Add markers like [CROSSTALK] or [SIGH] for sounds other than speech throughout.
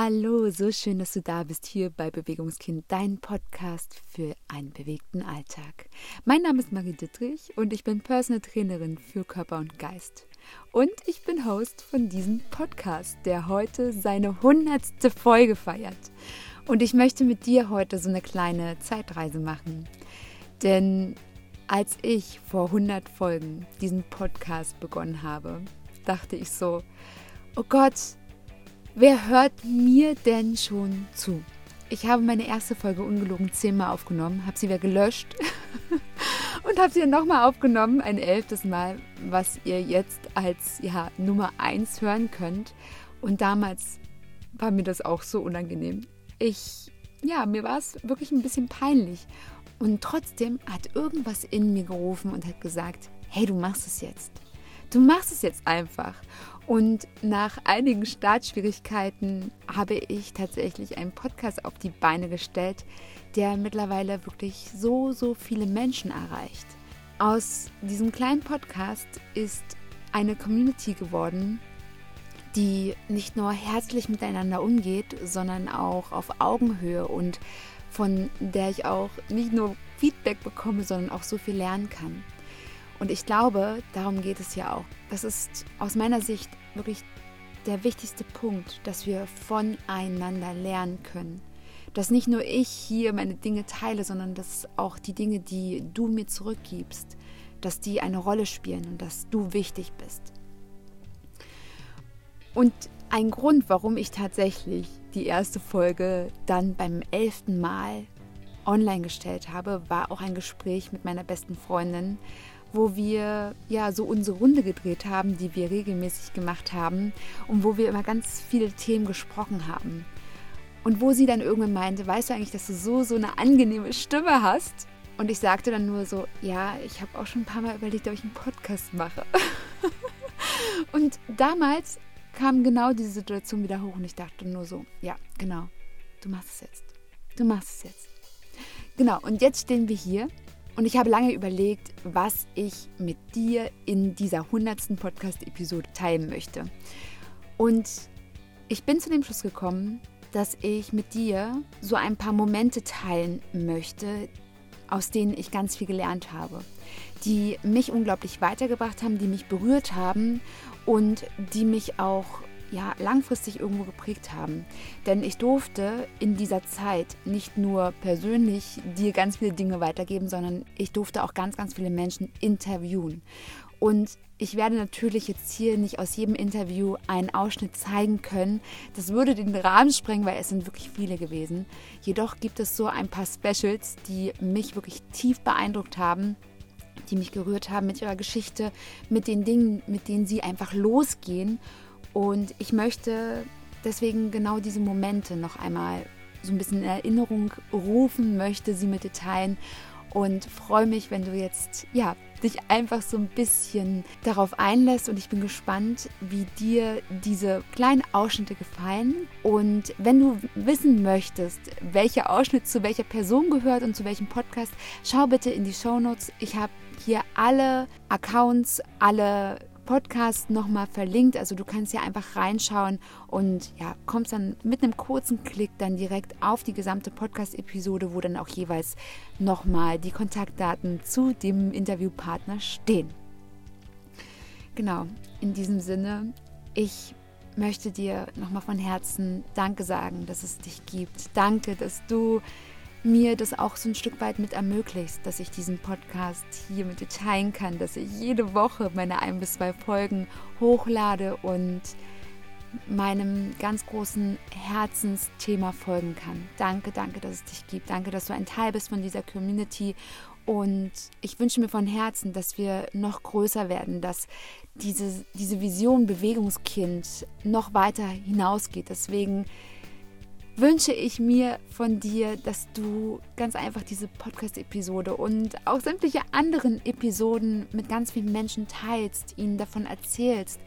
Hallo, so schön, dass du da bist hier bei Bewegungskind, dein Podcast für einen bewegten Alltag. Mein Name ist Marie Dittrich und ich bin Personal Trainerin für Körper und Geist. Und ich bin Host von diesem Podcast, der heute seine hundertste Folge feiert. Und ich möchte mit dir heute so eine kleine Zeitreise machen. Denn als ich vor 100 Folgen diesen Podcast begonnen habe, dachte ich so, oh Gott, Wer hört mir denn schon zu? Ich habe meine erste Folge ungelogen zehnmal aufgenommen, habe sie wieder gelöscht [LAUGHS] und habe sie dann nochmal aufgenommen, ein elftes Mal, was ihr jetzt als ja, Nummer eins hören könnt. Und damals war mir das auch so unangenehm. Ich, ja, mir war es wirklich ein bisschen peinlich. Und trotzdem hat irgendwas in mir gerufen und hat gesagt, hey, du machst es jetzt. Du machst es jetzt einfach. Und nach einigen Startschwierigkeiten habe ich tatsächlich einen Podcast auf die Beine gestellt, der mittlerweile wirklich so, so viele Menschen erreicht. Aus diesem kleinen Podcast ist eine Community geworden, die nicht nur herzlich miteinander umgeht, sondern auch auf Augenhöhe und von der ich auch nicht nur Feedback bekomme, sondern auch so viel lernen kann. Und ich glaube, darum geht es ja auch. Das ist aus meiner Sicht wirklich der wichtigste Punkt, dass wir voneinander lernen können. Dass nicht nur ich hier meine Dinge teile, sondern dass auch die Dinge, die du mir zurückgibst, dass die eine Rolle spielen und dass du wichtig bist. Und ein Grund, warum ich tatsächlich die erste Folge dann beim elften Mal online gestellt habe, war auch ein Gespräch mit meiner besten Freundin, wo wir ja so unsere Runde gedreht haben, die wir regelmäßig gemacht haben und wo wir immer ganz viele Themen gesprochen haben. Und wo sie dann irgendwann meinte, weißt du eigentlich, dass du so, so eine angenehme Stimme hast? Und ich sagte dann nur so, ja, ich habe auch schon ein paar Mal überlegt, ob ich einen Podcast mache. [LAUGHS] und damals kam genau diese Situation wieder hoch und ich dachte nur so, ja, genau, du machst es jetzt. Du machst es jetzt. Genau, und jetzt stehen wir hier und ich habe lange überlegt, was ich mit dir in dieser 100. Podcast-Episode teilen möchte. Und ich bin zu dem Schluss gekommen, dass ich mit dir so ein paar Momente teilen möchte, aus denen ich ganz viel gelernt habe, die mich unglaublich weitergebracht haben, die mich berührt haben und die mich auch ja, langfristig irgendwo geprägt haben. Denn ich durfte in dieser Zeit nicht nur persönlich dir ganz viele Dinge weitergeben, sondern ich durfte auch ganz, ganz viele Menschen interviewen. Und ich werde natürlich jetzt hier nicht aus jedem Interview einen Ausschnitt zeigen können. Das würde den Rahmen sprengen, weil es sind wirklich viele gewesen. Jedoch gibt es so ein paar Specials, die mich wirklich tief beeindruckt haben die mich gerührt haben mit ihrer Geschichte, mit den Dingen, mit denen sie einfach losgehen und ich möchte deswegen genau diese Momente noch einmal so ein bisschen in Erinnerung rufen, möchte sie mit dir teilen und freue mich, wenn du jetzt ja dich einfach so ein bisschen darauf einlässt und ich bin gespannt, wie dir diese kleinen Ausschnitte gefallen und wenn du wissen möchtest, welcher Ausschnitt zu welcher Person gehört und zu welchem Podcast, schau bitte in die Show Notes. Ich habe hier alle Accounts, alle Podcast nochmal verlinkt. Also du kannst ja einfach reinschauen und ja, kommst dann mit einem kurzen Klick dann direkt auf die gesamte Podcast-Episode, wo dann auch jeweils nochmal die Kontaktdaten zu dem Interviewpartner stehen. Genau, in diesem Sinne, ich möchte dir nochmal von Herzen Danke sagen, dass es dich gibt. Danke, dass du mir das auch so ein Stück weit mit ermöglicht, dass ich diesen Podcast hier mit dir teilen kann, dass ich jede Woche meine ein bis zwei Folgen hochlade und meinem ganz großen Herzensthema folgen kann. Danke, danke, dass es dich gibt. Danke, dass du ein Teil bist von dieser Community. Und ich wünsche mir von Herzen, dass wir noch größer werden, dass diese, diese Vision Bewegungskind noch weiter hinausgeht. Deswegen wünsche ich mir von dir, dass du ganz einfach diese Podcast-Episode und auch sämtliche anderen Episoden mit ganz vielen Menschen teilst, ihnen davon erzählst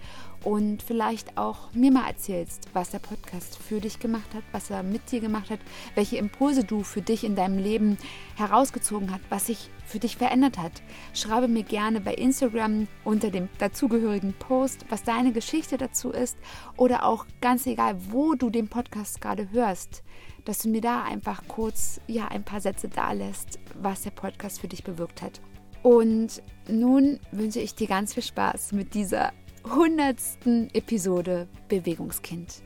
und vielleicht auch mir mal erzählst, was der Podcast für dich gemacht hat, was er mit dir gemacht hat, welche Impulse du für dich in deinem Leben herausgezogen hast, was sich für dich verändert hat. Schreibe mir gerne bei Instagram unter dem dazugehörigen Post, was deine Geschichte dazu ist oder auch ganz egal, wo du den Podcast gerade hörst, dass du mir da einfach kurz ja ein paar Sätze da lässt, was der Podcast für dich bewirkt hat. Und nun wünsche ich dir ganz viel Spaß mit dieser hundertsten Episode Bewegungskind.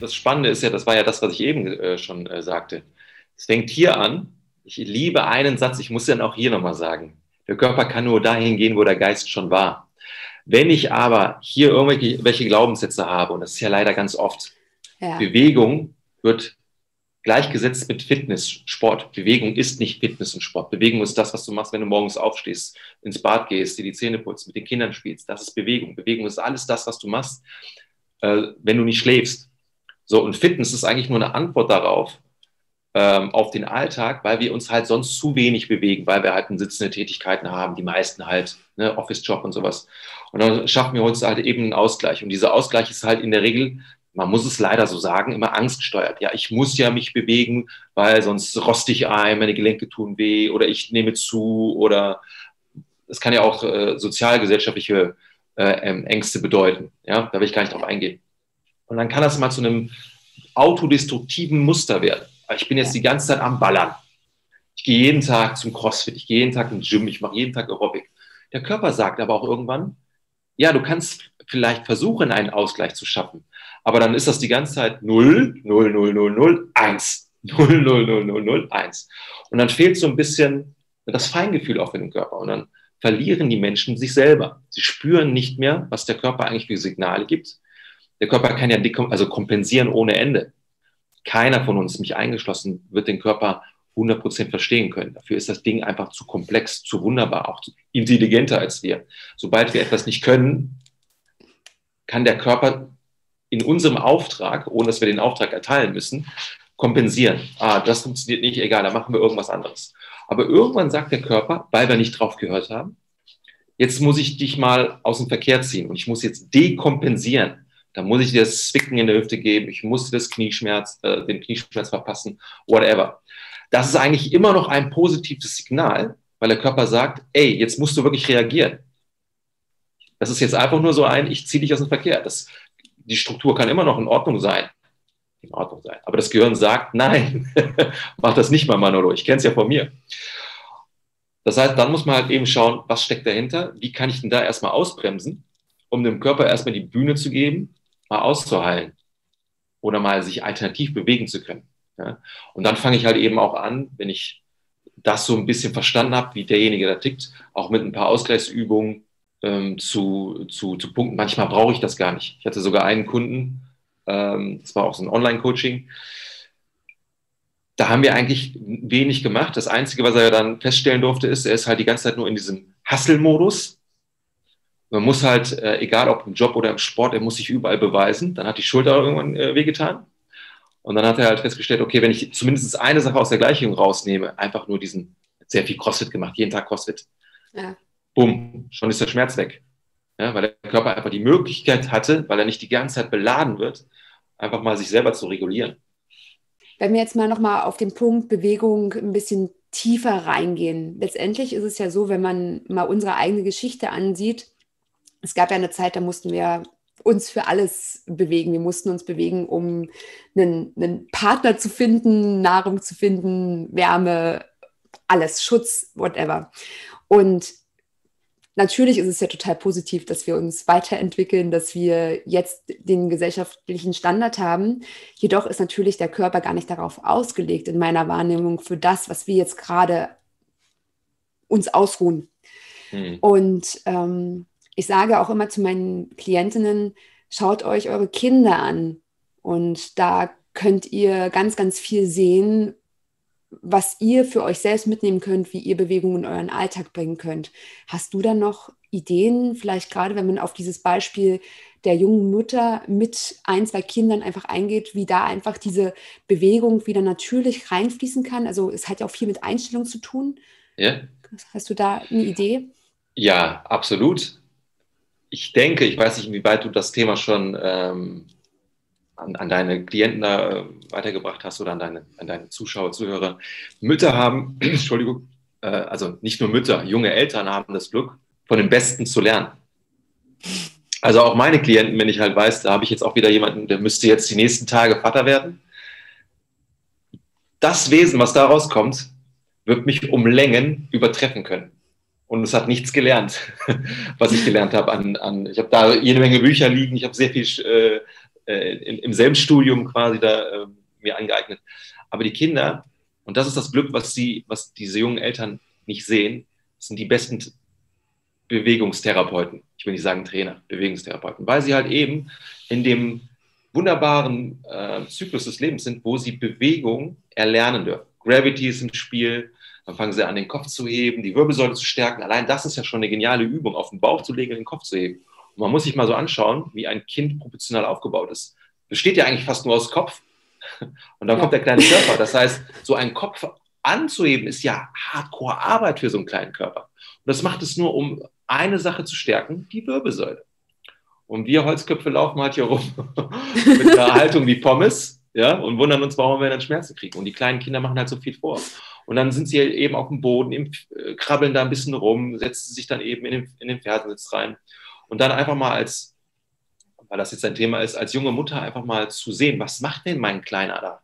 Das Spannende ist ja, das war ja das, was ich eben äh, schon äh, sagte. Es fängt hier an. Ich liebe einen Satz, ich muss den auch hier nochmal sagen. Der Körper kann nur dahin gehen, wo der Geist schon war. Wenn ich aber hier irgendwelche Glaubenssätze habe, und das ist ja leider ganz oft, ja. Bewegung wird gleichgesetzt mit Fitness, Sport. Bewegung ist nicht Fitness und Sport. Bewegung ist das, was du machst, wenn du morgens aufstehst, ins Bad gehst, dir die Zähne putzt, mit den Kindern spielst. Das ist Bewegung. Bewegung ist alles das, was du machst, äh, wenn du nicht schläfst. So, und Fitness ist eigentlich nur eine Antwort darauf, ähm, auf den Alltag, weil wir uns halt sonst zu wenig bewegen, weil wir halt sitzende Tätigkeiten haben, die meisten halt, ne, Office-Job und sowas. Und dann schaffen wir uns halt eben einen Ausgleich. Und dieser Ausgleich ist halt in der Regel, man muss es leider so sagen, immer angstgesteuert. Ja, ich muss ja mich bewegen, weil sonst roste ich ein, meine Gelenke tun weh oder ich nehme zu oder es kann ja auch äh, sozialgesellschaftliche äh, ähm, Ängste bedeuten. Ja, da will ich gar nicht drauf eingehen. Und dann kann das mal zu einem autodestruktiven Muster werden. Ich bin jetzt die ganze Zeit am Ballern. Ich gehe jeden Tag zum CrossFit, ich gehe jeden Tag ins Gym, ich mache jeden Tag Aerobic. Der Körper sagt aber auch irgendwann, ja, du kannst vielleicht versuchen, einen Ausgleich zu schaffen. Aber dann ist das die ganze Zeit 0, 0, 0, 0, 0, 1. 0, 0, 0, 0, 0, 1. Und dann fehlt so ein bisschen das Feingefühl auch für den Körper. Und dann verlieren die Menschen sich selber. Sie spüren nicht mehr, was der Körper eigentlich für Signale gibt. Der Körper kann ja also kompensieren ohne Ende keiner von uns, mich eingeschlossen, wird den Körper 100% verstehen können. Dafür ist das Ding einfach zu komplex, zu wunderbar, auch zu intelligenter als wir. Sobald wir etwas nicht können, kann der Körper in unserem Auftrag, ohne dass wir den Auftrag erteilen müssen, kompensieren. Ah, das funktioniert nicht, egal, da machen wir irgendwas anderes. Aber irgendwann sagt der Körper, weil wir nicht drauf gehört haben, jetzt muss ich dich mal aus dem Verkehr ziehen und ich muss jetzt dekompensieren. Da muss ich dir das Zwicken in der Hüfte geben, ich muss das Knieschmerz, äh, den Knieschmerz verpassen, whatever. Das ist eigentlich immer noch ein positives Signal, weil der Körper sagt, ey, jetzt musst du wirklich reagieren. Das ist jetzt einfach nur so ein, ich ziehe dich aus dem Verkehr. Das, die Struktur kann immer noch in Ordnung sein. In Ordnung sein. Aber das Gehirn sagt, nein, [LAUGHS] mach das nicht mal, Manolo. Ich kenne es ja von mir. Das heißt, dann muss man halt eben schauen, was steckt dahinter? Wie kann ich denn da erstmal ausbremsen, um dem Körper erstmal die Bühne zu geben, mal auszuheilen oder mal sich alternativ bewegen zu können. Ja? Und dann fange ich halt eben auch an, wenn ich das so ein bisschen verstanden habe, wie derjenige da tickt, auch mit ein paar Ausgleichsübungen ähm, zu, zu, zu punkten. Manchmal brauche ich das gar nicht. Ich hatte sogar einen Kunden, ähm, das war auch so ein Online-Coaching, da haben wir eigentlich wenig gemacht. Das Einzige, was er dann feststellen durfte, ist, er ist halt die ganze Zeit nur in diesem Hustle-Modus. Man muss halt, äh, egal ob im Job oder im Sport, er muss sich überall beweisen. Dann hat die Schulter irgendwann äh, wehgetan. Und dann hat er halt festgestellt, okay, wenn ich zumindest eine Sache aus der Gleichung rausnehme, einfach nur diesen, sehr viel CrossFit gemacht, jeden Tag CrossFit. Ja. Bumm, schon ist der Schmerz weg. Ja, weil der Körper einfach die Möglichkeit hatte, weil er nicht die ganze Zeit beladen wird, einfach mal sich selber zu regulieren. Wenn wir jetzt mal nochmal auf den Punkt Bewegung ein bisschen tiefer reingehen. Letztendlich ist es ja so, wenn man mal unsere eigene Geschichte ansieht, es gab ja eine Zeit, da mussten wir uns für alles bewegen. Wir mussten uns bewegen, um einen, einen Partner zu finden, Nahrung zu finden, Wärme, alles, Schutz, whatever. Und natürlich ist es ja total positiv, dass wir uns weiterentwickeln, dass wir jetzt den gesellschaftlichen Standard haben. Jedoch ist natürlich der Körper gar nicht darauf ausgelegt, in meiner Wahrnehmung, für das, was wir jetzt gerade uns ausruhen. Hm. Und ähm, ich sage auch immer zu meinen Klientinnen, schaut euch eure Kinder an. Und da könnt ihr ganz, ganz viel sehen, was ihr für euch selbst mitnehmen könnt, wie ihr Bewegung in euren Alltag bringen könnt. Hast du da noch Ideen, vielleicht gerade wenn man auf dieses Beispiel der jungen Mutter mit ein, zwei Kindern einfach eingeht, wie da einfach diese Bewegung wieder natürlich reinfließen kann? Also es hat ja auch viel mit Einstellung zu tun. Ja. Hast du da eine Idee? Ja, absolut. Ich denke, ich weiß nicht, inwieweit du das Thema schon ähm, an, an, deine Klienten da äh, weitergebracht hast oder an deine, an deine Zuschauer, Zuhörer. Mütter haben, [CLEARS THROAT] Entschuldigung, äh, also nicht nur Mütter, junge Eltern haben das Glück, von den Besten zu lernen. Also auch meine Klienten, wenn ich halt weiß, da habe ich jetzt auch wieder jemanden, der müsste jetzt die nächsten Tage Vater werden. Das Wesen, was da rauskommt, wird mich um Längen übertreffen können. Und es hat nichts gelernt, [LAUGHS] was ich gelernt habe. An, an, ich habe da jede Menge Bücher liegen, ich habe sehr viel äh, äh in, im selben Studium quasi da äh, mir angeeignet. Aber die Kinder, und das ist das Glück, was, sie, was diese jungen Eltern nicht sehen, sind die besten Bewegungstherapeuten. Ich will nicht sagen Trainer, Bewegungstherapeuten, weil sie halt eben in dem wunderbaren äh, Zyklus des Lebens sind, wo sie Bewegung erlernen dürfen. Gravity ist im Spiel, dann fangen sie an, den Kopf zu heben, die Wirbelsäule zu stärken. Allein das ist ja schon eine geniale Übung, auf den Bauch zu legen den Kopf zu heben. Und man muss sich mal so anschauen, wie ein Kind proportional aufgebaut ist. Besteht ja eigentlich fast nur aus Kopf. [LAUGHS] Und dann ja. kommt der kleine Körper. Das heißt, so einen Kopf anzuheben, ist ja Hardcore-Arbeit für so einen kleinen Körper. Und das macht es nur, um eine Sache zu stärken, die Wirbelsäule. Und wir Holzköpfe laufen halt hier rum [LAUGHS] mit einer Haltung wie Pommes ja, und wundern uns, warum wir dann Schmerzen kriegen. Und die kleinen Kinder machen halt so viel vor. Und dann sind sie eben auf dem Boden, äh, krabbeln da ein bisschen rum, setzen sich dann eben in den, in den Fersensitz rein. Und dann einfach mal als, weil das jetzt ein Thema ist, als junge Mutter einfach mal zu sehen, was macht denn mein Kleiner da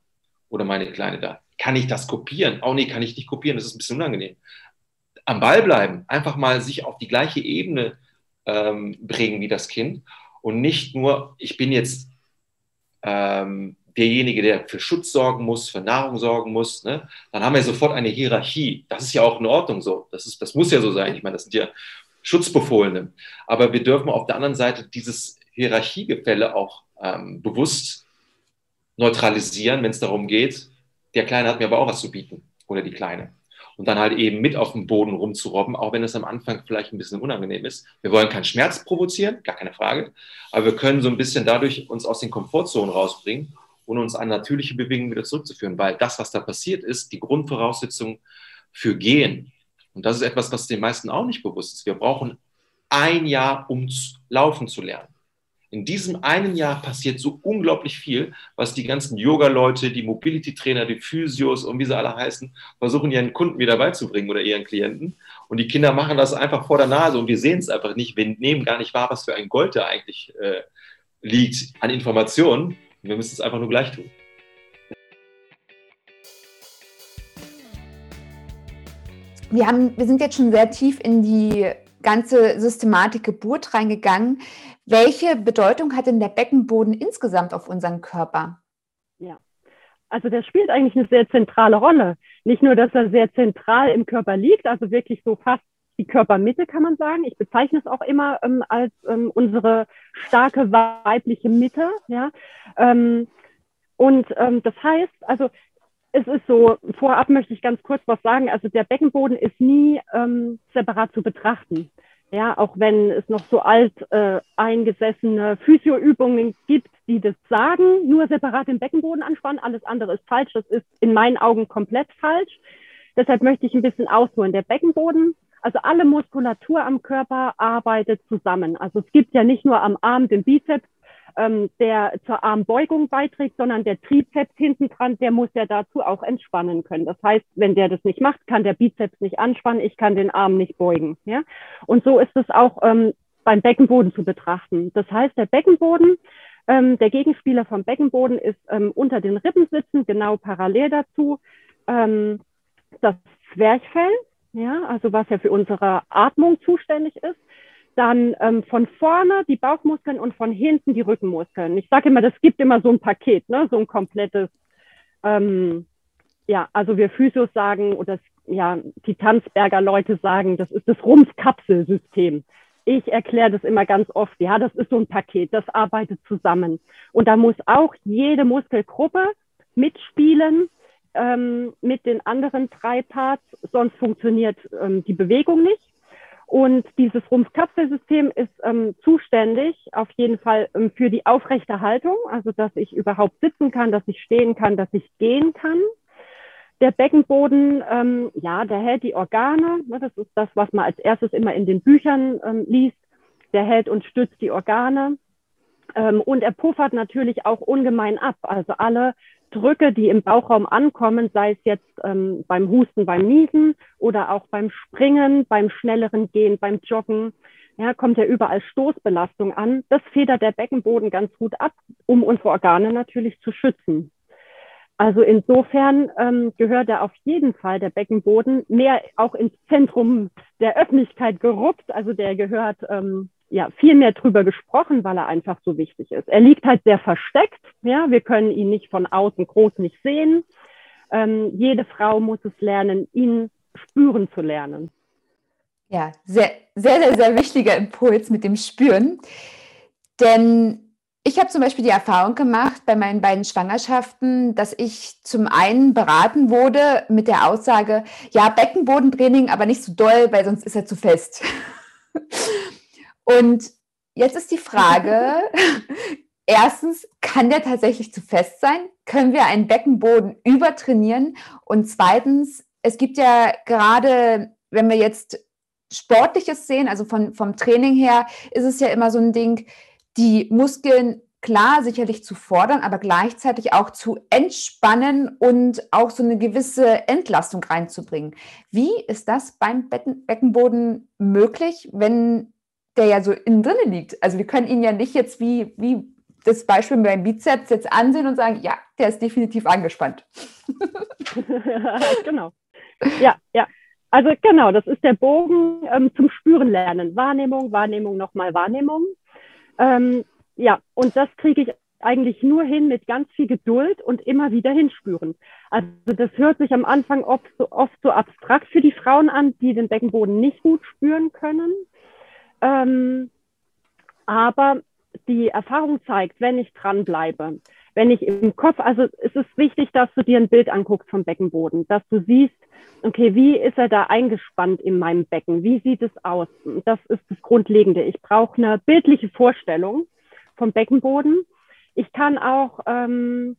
oder meine Kleine da? Kann ich das kopieren? Oh nee, kann ich nicht kopieren, das ist ein bisschen unangenehm am Ball bleiben, einfach mal sich auf die gleiche Ebene ähm, bringen wie das Kind und nicht nur, ich bin jetzt ähm, derjenige, der für Schutz sorgen muss, für Nahrung sorgen muss, ne? dann haben wir sofort eine Hierarchie. Das ist ja auch in Ordnung so. Das, ist, das muss ja so sein. Ich meine, das sind ja Schutzbefohlene. Aber wir dürfen auf der anderen Seite dieses Hierarchiegefälle auch ähm, bewusst neutralisieren, wenn es darum geht, der Kleine hat mir aber auch was zu bieten oder die Kleine und dann halt eben mit auf dem Boden rumzurobben, auch wenn es am Anfang vielleicht ein bisschen unangenehm ist. Wir wollen keinen Schmerz provozieren, gar keine Frage, aber wir können so ein bisschen dadurch uns aus den Komfortzonen rausbringen und uns an natürliche Bewegungen wieder zurückzuführen, weil das, was da passiert ist, die Grundvoraussetzung für Gehen. Und das ist etwas, was den meisten auch nicht bewusst ist. Wir brauchen ein Jahr, um laufen zu lernen. In diesem einen Jahr passiert so unglaublich viel, was die ganzen Yoga-Leute, die Mobility-Trainer, die Physios und wie sie alle heißen, versuchen ihren Kunden wieder beizubringen oder ihren Klienten. Und die Kinder machen das einfach vor der Nase und wir sehen es einfach nicht. Wir nehmen gar nicht wahr, was für ein Gold da eigentlich äh, liegt an Informationen. Wir müssen es einfach nur gleich tun. Wir, haben, wir sind jetzt schon sehr tief in die ganze Systematik Geburt reingegangen. Welche Bedeutung hat denn der Beckenboden insgesamt auf unseren Körper? Ja, also der spielt eigentlich eine sehr zentrale Rolle. Nicht nur, dass er sehr zentral im Körper liegt, also wirklich so fast die Körpermitte, kann man sagen. Ich bezeichne es auch immer ähm, als ähm, unsere starke weibliche Mitte. Ja? Ähm, und ähm, das heißt, also es ist so, vorab möchte ich ganz kurz was sagen. Also der Beckenboden ist nie ähm, separat zu betrachten. Ja, auch wenn es noch so alt äh, eingesessene Physioübungen gibt, die das sagen, nur separat den Beckenboden anspannen, alles andere ist falsch. Das ist in meinen Augen komplett falsch. Deshalb möchte ich ein bisschen ausholen. Der Beckenboden, also alle Muskulatur am Körper arbeitet zusammen. Also es gibt ja nicht nur am Arm den Bizeps, ähm, der zur Armbeugung beiträgt, sondern der Trizeps hinten dran, der muss ja dazu auch entspannen können. Das heißt, wenn der das nicht macht, kann der Bizeps nicht anspannen, ich kann den Arm nicht beugen. Ja? Und so ist es auch ähm, beim Beckenboden zu betrachten. Das heißt, der Beckenboden, ähm, der Gegenspieler vom Beckenboden ist ähm, unter den Rippen sitzen, genau parallel dazu. Ähm, das Zwerchfell, ja, also was ja für unsere Atmung zuständig ist dann ähm, von vorne die Bauchmuskeln und von hinten die Rückenmuskeln. Ich sage immer, das gibt immer so ein Paket, ne? so ein komplettes, ähm, ja, also wir Physios sagen oder ja, die Tanzberger Leute sagen, das ist das Rumpfkapselsystem. Ich erkläre das immer ganz oft, ja, das ist so ein Paket, das arbeitet zusammen. Und da muss auch jede Muskelgruppe mitspielen ähm, mit den anderen drei Parts, sonst funktioniert ähm, die Bewegung nicht. Und dieses Rumpfkapselsystem ist ähm, zuständig auf jeden Fall ähm, für die aufrechte Haltung, also dass ich überhaupt sitzen kann, dass ich stehen kann, dass ich gehen kann. Der Beckenboden, ähm, ja, der hält die Organe. Ne, das ist das, was man als erstes immer in den Büchern ähm, liest. Der hält und stützt die Organe. Ähm, und er puffert natürlich auch ungemein ab. Also alle Drücke, die im Bauchraum ankommen, sei es jetzt ähm, beim Husten, beim Niesen oder auch beim Springen, beim schnelleren Gehen, beim Joggen, ja, kommt ja überall Stoßbelastung an. Das federt der Beckenboden ganz gut ab, um unsere Organe natürlich zu schützen. Also insofern ähm, gehört er auf jeden Fall der Beckenboden mehr auch ins Zentrum der Öffentlichkeit geruppt. Also der gehört ähm, ja viel mehr drüber gesprochen, weil er einfach so wichtig ist. Er liegt halt sehr versteckt. Ja, wir können ihn nicht von außen groß nicht sehen. Ähm, jede Frau muss es lernen, ihn spüren zu lernen. Ja, sehr, sehr, sehr, sehr wichtiger Impuls mit dem Spüren. Denn ich habe zum Beispiel die Erfahrung gemacht bei meinen beiden Schwangerschaften, dass ich zum einen beraten wurde mit der Aussage, ja, Beckenbodentraining, aber nicht so doll, weil sonst ist er zu fest. [LAUGHS] Und jetzt ist die Frage, [LAUGHS] erstens, kann der tatsächlich zu fest sein? Können wir einen Beckenboden übertrainieren? Und zweitens, es gibt ja gerade, wenn wir jetzt Sportliches sehen, also von, vom Training her, ist es ja immer so ein Ding, die Muskeln klar sicherlich zu fordern, aber gleichzeitig auch zu entspannen und auch so eine gewisse Entlastung reinzubringen. Wie ist das beim Becken, Beckenboden möglich, wenn der ja so innen drin liegt. Also wir können ihn ja nicht jetzt wie, wie das Beispiel beim Bizeps jetzt ansehen und sagen, ja, der ist definitiv angespannt. [LAUGHS] genau. Ja, ja. Also genau, das ist der Bogen ähm, zum Spüren lernen. Wahrnehmung, Wahrnehmung, nochmal Wahrnehmung. Ähm, ja, und das kriege ich eigentlich nur hin mit ganz viel Geduld und immer wieder hinspüren. Also das hört sich am Anfang oft so, oft so abstrakt für die Frauen an, die den Beckenboden nicht gut spüren können. Ähm, aber die Erfahrung zeigt, wenn ich dranbleibe, wenn ich im Kopf, also es ist wichtig, dass du dir ein Bild anguckst vom Beckenboden, dass du siehst, okay, wie ist er da eingespannt in meinem Becken? Wie sieht es aus? Das ist das Grundlegende. Ich brauche eine bildliche Vorstellung vom Beckenboden. Ich kann auch ähm,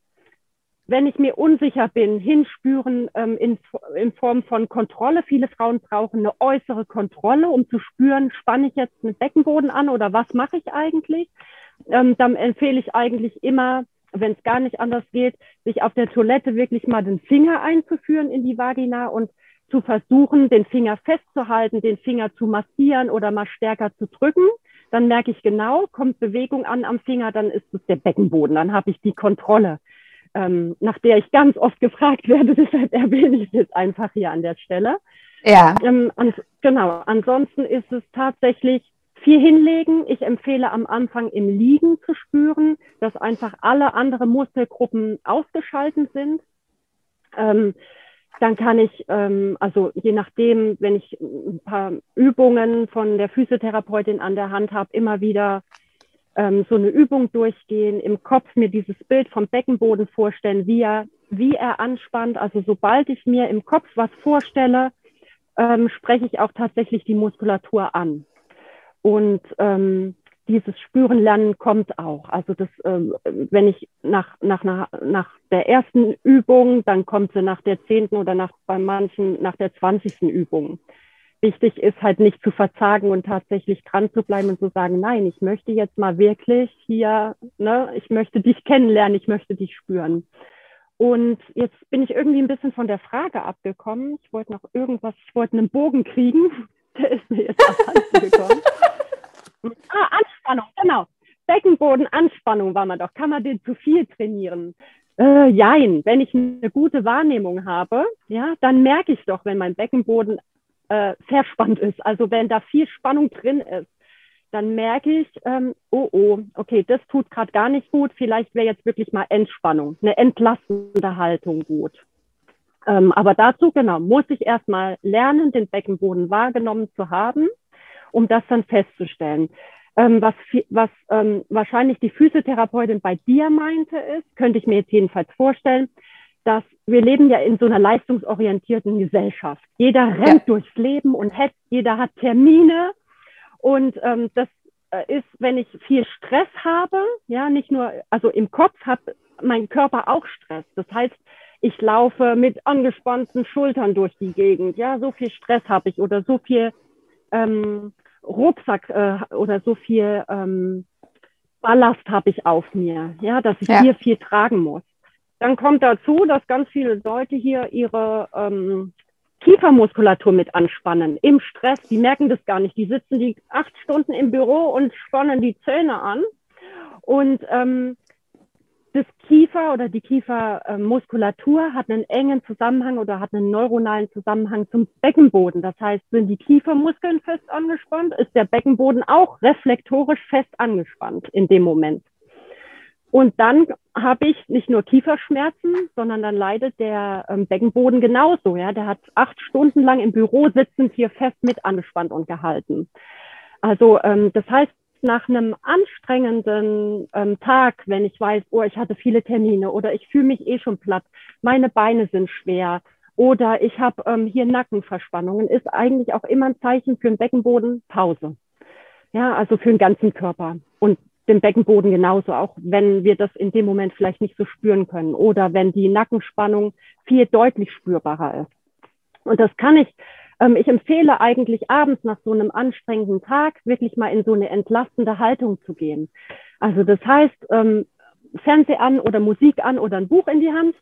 wenn ich mir unsicher bin, hinspüren ähm, in, in Form von Kontrolle. Viele Frauen brauchen eine äußere Kontrolle, um zu spüren, spanne ich jetzt einen Beckenboden an oder was mache ich eigentlich. Ähm, dann empfehle ich eigentlich immer, wenn es gar nicht anders geht, sich auf der Toilette wirklich mal den Finger einzuführen in die Vagina und zu versuchen, den Finger festzuhalten, den Finger zu massieren oder mal stärker zu drücken. Dann merke ich genau, kommt Bewegung an am Finger, dann ist es der Beckenboden, dann habe ich die Kontrolle ähm, nach der ich ganz oft gefragt werde. [LAUGHS] Deshalb erwähne ich es jetzt einfach hier an der Stelle. Ja. Ähm, an, genau. Ansonsten ist es tatsächlich viel hinlegen. Ich empfehle am Anfang im Liegen zu spüren, dass einfach alle anderen Muskelgruppen ausgeschaltet sind. Ähm, dann kann ich, ähm, also je nachdem, wenn ich ein paar Übungen von der Physiotherapeutin an der Hand habe, immer wieder ähm, so eine Übung durchgehen, im Kopf mir dieses Bild vom Beckenboden vorstellen, wie er, wie er anspannt. Also sobald ich mir im Kopf was vorstelle, ähm, spreche ich auch tatsächlich die Muskulatur an. Und ähm, dieses Spüren lernen kommt auch. Also das, ähm, wenn ich nach, nach, nach, nach der ersten Übung, dann kommt sie nach der zehnten oder nach, bei manchen nach der zwanzigsten Übung wichtig ist halt nicht zu verzagen und tatsächlich dran zu bleiben und zu sagen, nein, ich möchte jetzt mal wirklich hier, ne, ich möchte dich kennenlernen, ich möchte dich spüren. Und jetzt bin ich irgendwie ein bisschen von der Frage abgekommen. Ich wollte noch irgendwas, ich wollte einen Bogen kriegen. [LAUGHS] Der ist mir jetzt abhanden gekommen. [LAUGHS] ah, Anspannung, genau. Beckenboden, Anspannung war man doch. Kann man den zu viel trainieren? Äh, jein, wenn ich eine gute Wahrnehmung habe, ja, dann merke ich doch, wenn mein Beckenboden äh, verspannt ist. Also wenn da viel Spannung drin ist, dann merke ich, ähm, oh oh, okay, das tut gerade gar nicht gut. Vielleicht wäre jetzt wirklich mal Entspannung, eine entlastende Haltung gut. Ähm, aber dazu, genau, muss ich erstmal lernen, den Beckenboden wahrgenommen zu haben, um das dann festzustellen. Ähm, was was ähm, wahrscheinlich die Physiotherapeutin bei dir meinte, ist, könnte ich mir jetzt jedenfalls vorstellen, dass wir leben ja in so einer leistungsorientierten Gesellschaft. Jeder rennt ja. durchs Leben und hetzt, jeder hat Termine. Und ähm, das äh, ist, wenn ich viel Stress habe, ja, nicht nur, also im Kopf hat mein Körper auch Stress. Das heißt, ich laufe mit angespannten Schultern durch die Gegend. Ja, so viel Stress habe ich oder so viel ähm, Rucksack äh, oder so viel ähm, Ballast habe ich auf mir, ja, dass ich ja. hier viel tragen muss. Dann kommt dazu, dass ganz viele Leute hier ihre ähm, Kiefermuskulatur mit anspannen im Stress. Die merken das gar nicht. Die sitzen die acht Stunden im Büro und spannen die Zähne an. Und ähm, das Kiefer oder die Kiefermuskulatur hat einen engen Zusammenhang oder hat einen neuronalen Zusammenhang zum Beckenboden. Das heißt, sind die Kiefermuskeln fest angespannt, ist der Beckenboden auch reflektorisch fest angespannt in dem Moment. Und dann habe ich nicht nur Kieferschmerzen, sondern dann leidet der ähm, Beckenboden genauso. Ja, der hat acht Stunden lang im Büro sitzend hier fest mit angespannt und gehalten. Also ähm, das heißt, nach einem anstrengenden ähm, Tag, wenn ich weiß, oh, ich hatte viele Termine oder ich fühle mich eh schon platt, meine Beine sind schwer oder ich habe ähm, hier Nackenverspannungen, ist eigentlich auch immer ein Zeichen für den Beckenboden Pause. Ja, also für den ganzen Körper und den Beckenboden genauso, auch wenn wir das in dem Moment vielleicht nicht so spüren können oder wenn die Nackenspannung viel deutlich spürbarer ist. Und das kann ich ähm, ich empfehle eigentlich abends nach so einem anstrengenden Tag wirklich mal in so eine entlastende Haltung zu gehen. Also das heißt, ähm, Fernseher an oder Musik an oder ein Buch in die Hand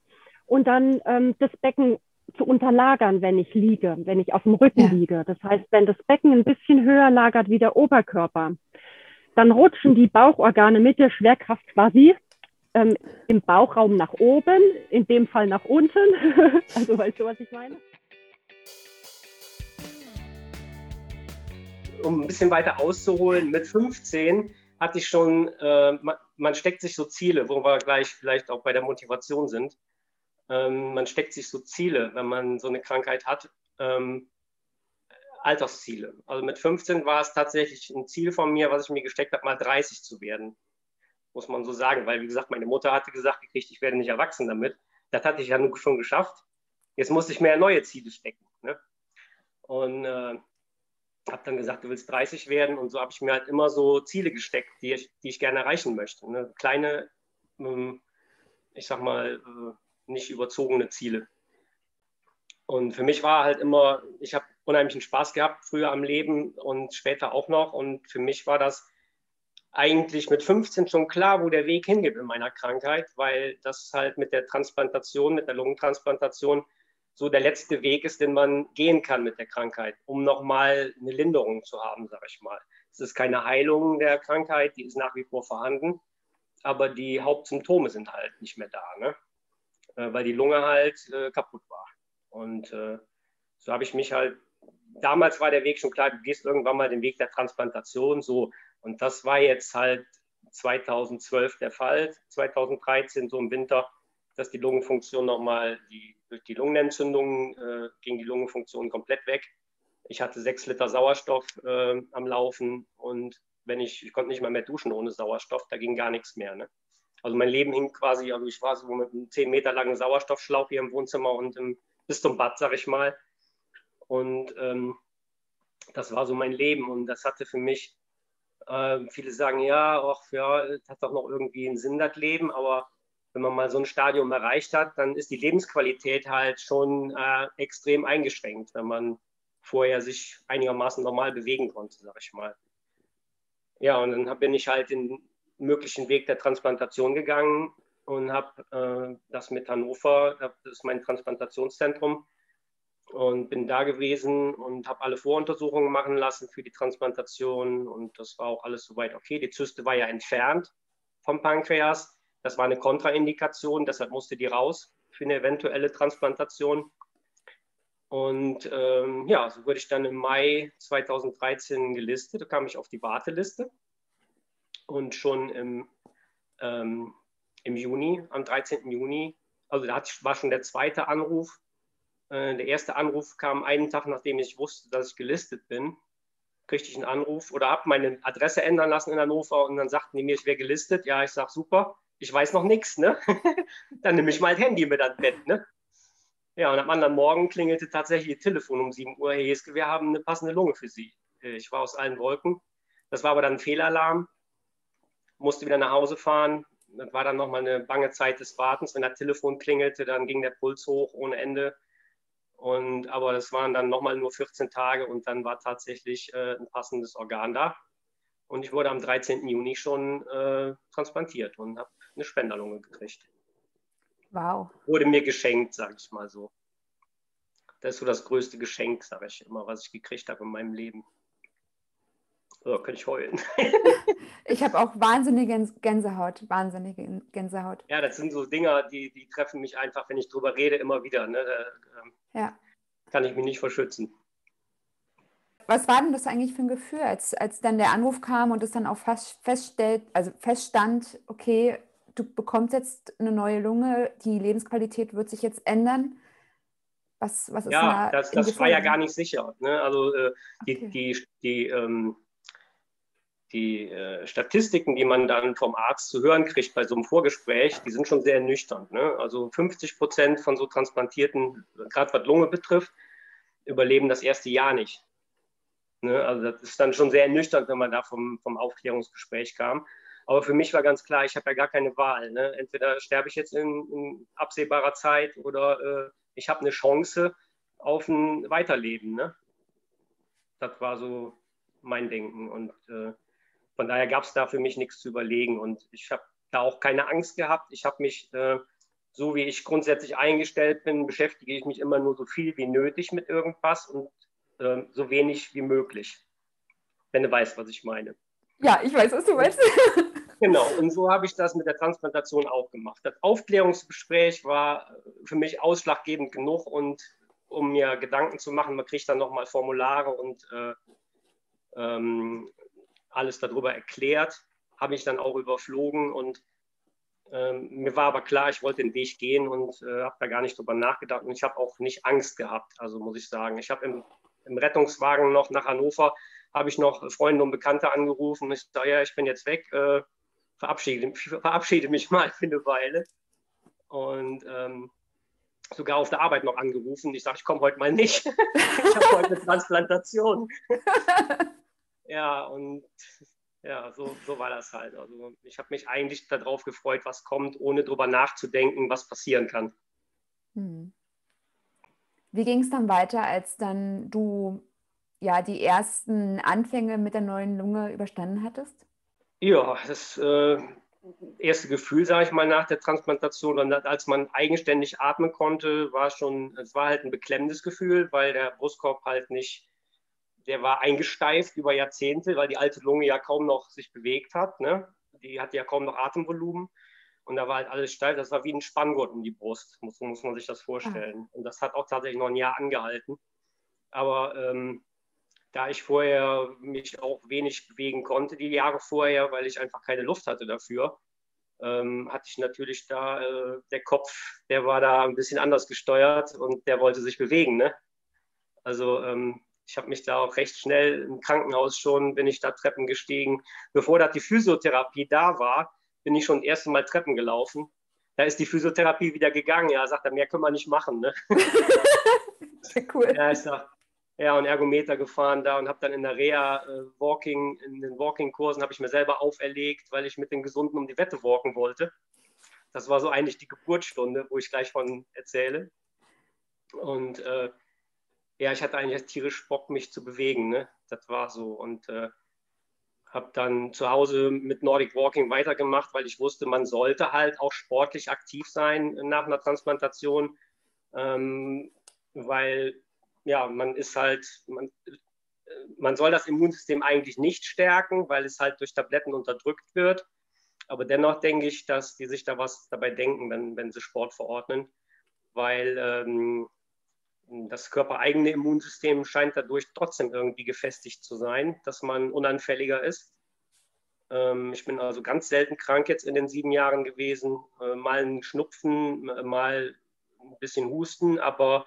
und dann ähm, das Becken zu unterlagern, wenn ich liege, wenn ich auf dem Rücken ja. liege. Das heißt, wenn das Becken ein bisschen höher lagert wie der Oberkörper, dann rutschen die Bauchorgane mit der Schwerkraft quasi ähm, im Bauchraum nach oben, in dem Fall nach unten. [LAUGHS] also weißt du, was ich meine? um ein bisschen weiter auszuholen, mit 15 hatte ich schon, äh, man, man, steckt sich so Ziele, wo wir gleich vielleicht auch bei der Motivation sind. Ähm, man steckt sich so Ziele, wenn man so eine Krankheit hat. Ähm, Altersziele. Also mit 15 war es tatsächlich ein Ziel von mir, was ich mir gesteckt habe, mal 30 zu werden. Muss man so sagen, weil wie gesagt, meine Mutter hatte gesagt, gekriegt, ich werde nicht erwachsen damit. Das hatte ich ja nun schon geschafft. Jetzt musste ich mehr neue Ziele stecken. Ne? Und äh, habe dann gesagt, du willst 30 werden und so habe ich mir halt immer so Ziele gesteckt, die ich, die ich gerne erreichen möchte. Ne? Kleine, ähm, ich sag mal, äh, nicht überzogene Ziele. Und für mich war halt immer, ich habe unheimlichen Spaß gehabt früher am Leben und später auch noch. Und für mich war das eigentlich mit 15 schon klar, wo der Weg hingeht in meiner Krankheit, weil das halt mit der Transplantation, mit der Lungentransplantation so der letzte Weg ist, den man gehen kann mit der Krankheit, um nochmal eine Linderung zu haben, sage ich mal. Es ist keine Heilung der Krankheit, die ist nach wie vor vorhanden, aber die Hauptsymptome sind halt nicht mehr da, ne? Äh, weil die Lunge halt äh, kaputt war. Und äh, so habe ich mich halt, damals war der Weg schon klar, du gehst irgendwann mal den Weg der Transplantation, so. Und das war jetzt halt 2012 der Fall, 2013 so im Winter, dass die Lungenfunktion nochmal die durch die Lungenentzündung äh, ging die Lungenfunktion komplett weg. Ich hatte sechs Liter Sauerstoff äh, am Laufen und wenn ich, ich konnte nicht mal mehr duschen ohne Sauerstoff, da ging gar nichts mehr. Ne? Also mein Leben hing quasi, also ich war so mit einem zehn Meter langen Sauerstoffschlauch hier im Wohnzimmer und im, bis zum Bad, sag ich mal. Und ähm, das war so mein Leben und das hatte für mich, äh, viele sagen, ja, ach, ja, hat doch noch irgendwie einen Sinn, das Leben, aber wenn man mal so ein Stadium erreicht hat, dann ist die Lebensqualität halt schon äh, extrem eingeschränkt, wenn man vorher sich einigermaßen normal bewegen konnte, sag ich mal. Ja, und dann bin ich halt den möglichen Weg der Transplantation gegangen und habe äh, das mit Hannover, das ist mein Transplantationszentrum, und bin da gewesen und habe alle Voruntersuchungen machen lassen für die Transplantation und das war auch alles soweit okay. Die Zyste war ja entfernt vom Pankreas das war eine Kontraindikation, deshalb musste die raus für eine eventuelle Transplantation. Und ähm, ja, so wurde ich dann im Mai 2013 gelistet, da kam ich auf die Warteliste. Und schon im, ähm, im Juni, am 13. Juni, also da war schon der zweite Anruf. Äh, der erste Anruf kam einen Tag, nachdem ich wusste, dass ich gelistet bin kriegte ich einen Anruf oder habe meine Adresse ändern lassen in Hannover und dann sagten die mir, ich wäre gelistet. Ja, ich sage super, ich weiß noch nichts, ne? [LAUGHS] dann nehme ich mal das Handy mit ans Bett, ne? Ja, und am anderen Morgen klingelte tatsächlich ihr Telefon um 7 Uhr. Herr Jeske, wir haben eine passende Lunge für Sie. Ich war aus allen Wolken. Das war aber dann ein Fehlalarm. Musste wieder nach Hause fahren. Das war dann nochmal eine bange Zeit des Wartens. Wenn das Telefon klingelte, dann ging der Puls hoch ohne Ende. Und, aber das waren dann nochmal nur 14 Tage und dann war tatsächlich äh, ein passendes Organ da. Und ich wurde am 13. Juni schon äh, transplantiert und habe eine Spenderlunge gekriegt. Wow. Wurde mir geschenkt, sage ich mal so. Das ist so das größte Geschenk, sage ich immer, was ich gekriegt habe in meinem Leben. So, könnte ich heulen. [LAUGHS] ich habe auch wahnsinnige Gänsehaut, wahnsinnige Gänsehaut. Ja, das sind so Dinger, die, die treffen mich einfach, wenn ich drüber rede, immer wieder. Ne? Da, ähm, ja. Kann ich mich nicht verschützen. Was war denn das eigentlich für ein Gefühl, als, als dann der Anruf kam und es dann auch fast feststellt, also feststand, okay, du bekommst jetzt eine neue Lunge, die Lebensqualität wird sich jetzt ändern. Was, was ist ja, da das, das war ja gar nicht sicher. Ne? Also äh, die, okay. die, die, ähm, die äh, Statistiken, die man dann vom Arzt zu hören kriegt bei so einem Vorgespräch, die sind schon sehr ernüchternd. Ne? Also 50 Prozent von so Transplantierten, gerade was Lunge betrifft, überleben das erste Jahr nicht. Ne? Also das ist dann schon sehr ernüchternd, wenn man da vom, vom Aufklärungsgespräch kam. Aber für mich war ganz klar, ich habe ja gar keine Wahl. Ne? Entweder sterbe ich jetzt in, in absehbarer Zeit oder äh, ich habe eine Chance auf ein Weiterleben. Ne? Das war so mein Denken. Und äh, von daher gab es da für mich nichts zu überlegen. Und ich habe da auch keine Angst gehabt. Ich habe mich, äh, so wie ich grundsätzlich eingestellt bin, beschäftige ich mich immer nur so viel wie nötig mit irgendwas und äh, so wenig wie möglich. Wenn du weißt, was ich meine. Ja, ich weiß, was du meinst. [LAUGHS] Genau, und so habe ich das mit der Transplantation auch gemacht. Das Aufklärungsgespräch war für mich ausschlaggebend genug und um mir Gedanken zu machen, man kriegt dann nochmal Formulare und äh, ähm, alles darüber erklärt, habe ich dann auch überflogen und ähm, mir war aber klar, ich wollte den Weg gehen und äh, habe da gar nicht drüber nachgedacht und ich habe auch nicht Angst gehabt, also muss ich sagen. Ich habe im, im Rettungswagen noch nach Hannover habe ich noch Freunde und Bekannte angerufen. Ich sage, ja, ich bin jetzt weg, äh, verabschiede, verabschiede, mich [LAUGHS] mal für eine Weile. Und ähm, sogar auf der Arbeit noch angerufen. Ich sage, ich komme heute mal nicht. [LAUGHS] ich habe heute eine Transplantation. [LAUGHS] ja, und [LAUGHS] ja, so, so war das halt. Also ich habe mich eigentlich darauf gefreut, was kommt, ohne darüber nachzudenken, was passieren kann. Hm. Wie ging es dann weiter, als dann du ja die ersten Anfänge mit der neuen Lunge überstanden hattest? Ja, das äh, erste Gefühl, sage ich mal, nach der Transplantation, und als man eigenständig atmen konnte, war schon, es war halt ein beklemmendes Gefühl, weil der Brustkorb halt nicht, der war eingesteift über Jahrzehnte, weil die alte Lunge ja kaum noch sich bewegt hat. Ne? Die hatte ja kaum noch Atemvolumen. Und da war halt alles steif. Das war wie ein Spanngurt um die Brust, muss, muss man sich das vorstellen. Ah. Und das hat auch tatsächlich noch ein Jahr angehalten. Aber ähm, da ich vorher mich auch wenig bewegen konnte, die Jahre vorher, weil ich einfach keine Luft hatte dafür, ähm, hatte ich natürlich da, äh, der Kopf, der war da ein bisschen anders gesteuert und der wollte sich bewegen. Ne? Also ähm, ich habe mich da auch recht schnell im Krankenhaus schon, bin ich da Treppen gestiegen. Bevor da die Physiotherapie da war, bin ich schon das erste Mal Treppen gelaufen. Da ist die Physiotherapie wieder gegangen. Ja, sagt er, mehr können wir nicht machen. Ne? [LAUGHS] Sehr cool. Ja, ich sag, ja, und Ergometer gefahren da und habe dann in der Reha äh, Walking, in den Walking-Kursen habe ich mir selber auferlegt, weil ich mit den Gesunden um die Wette walken wollte. Das war so eigentlich die Geburtsstunde, wo ich gleich von erzähle. Und äh, ja, ich hatte eigentlich tierisch Bock, mich zu bewegen. Ne? Das war so. Und äh, habe dann zu Hause mit Nordic Walking weitergemacht, weil ich wusste, man sollte halt auch sportlich aktiv sein nach einer Transplantation, ähm, weil ja, man ist halt, man, man soll das Immunsystem eigentlich nicht stärken, weil es halt durch Tabletten unterdrückt wird. Aber dennoch denke ich, dass die sich da was dabei denken, wenn, wenn sie Sport verordnen, weil ähm, das körpereigene Immunsystem scheint dadurch trotzdem irgendwie gefestigt zu sein, dass man unanfälliger ist. Ähm, ich bin also ganz selten krank jetzt in den sieben Jahren gewesen. Äh, mal ein Schnupfen, mal ein bisschen Husten, aber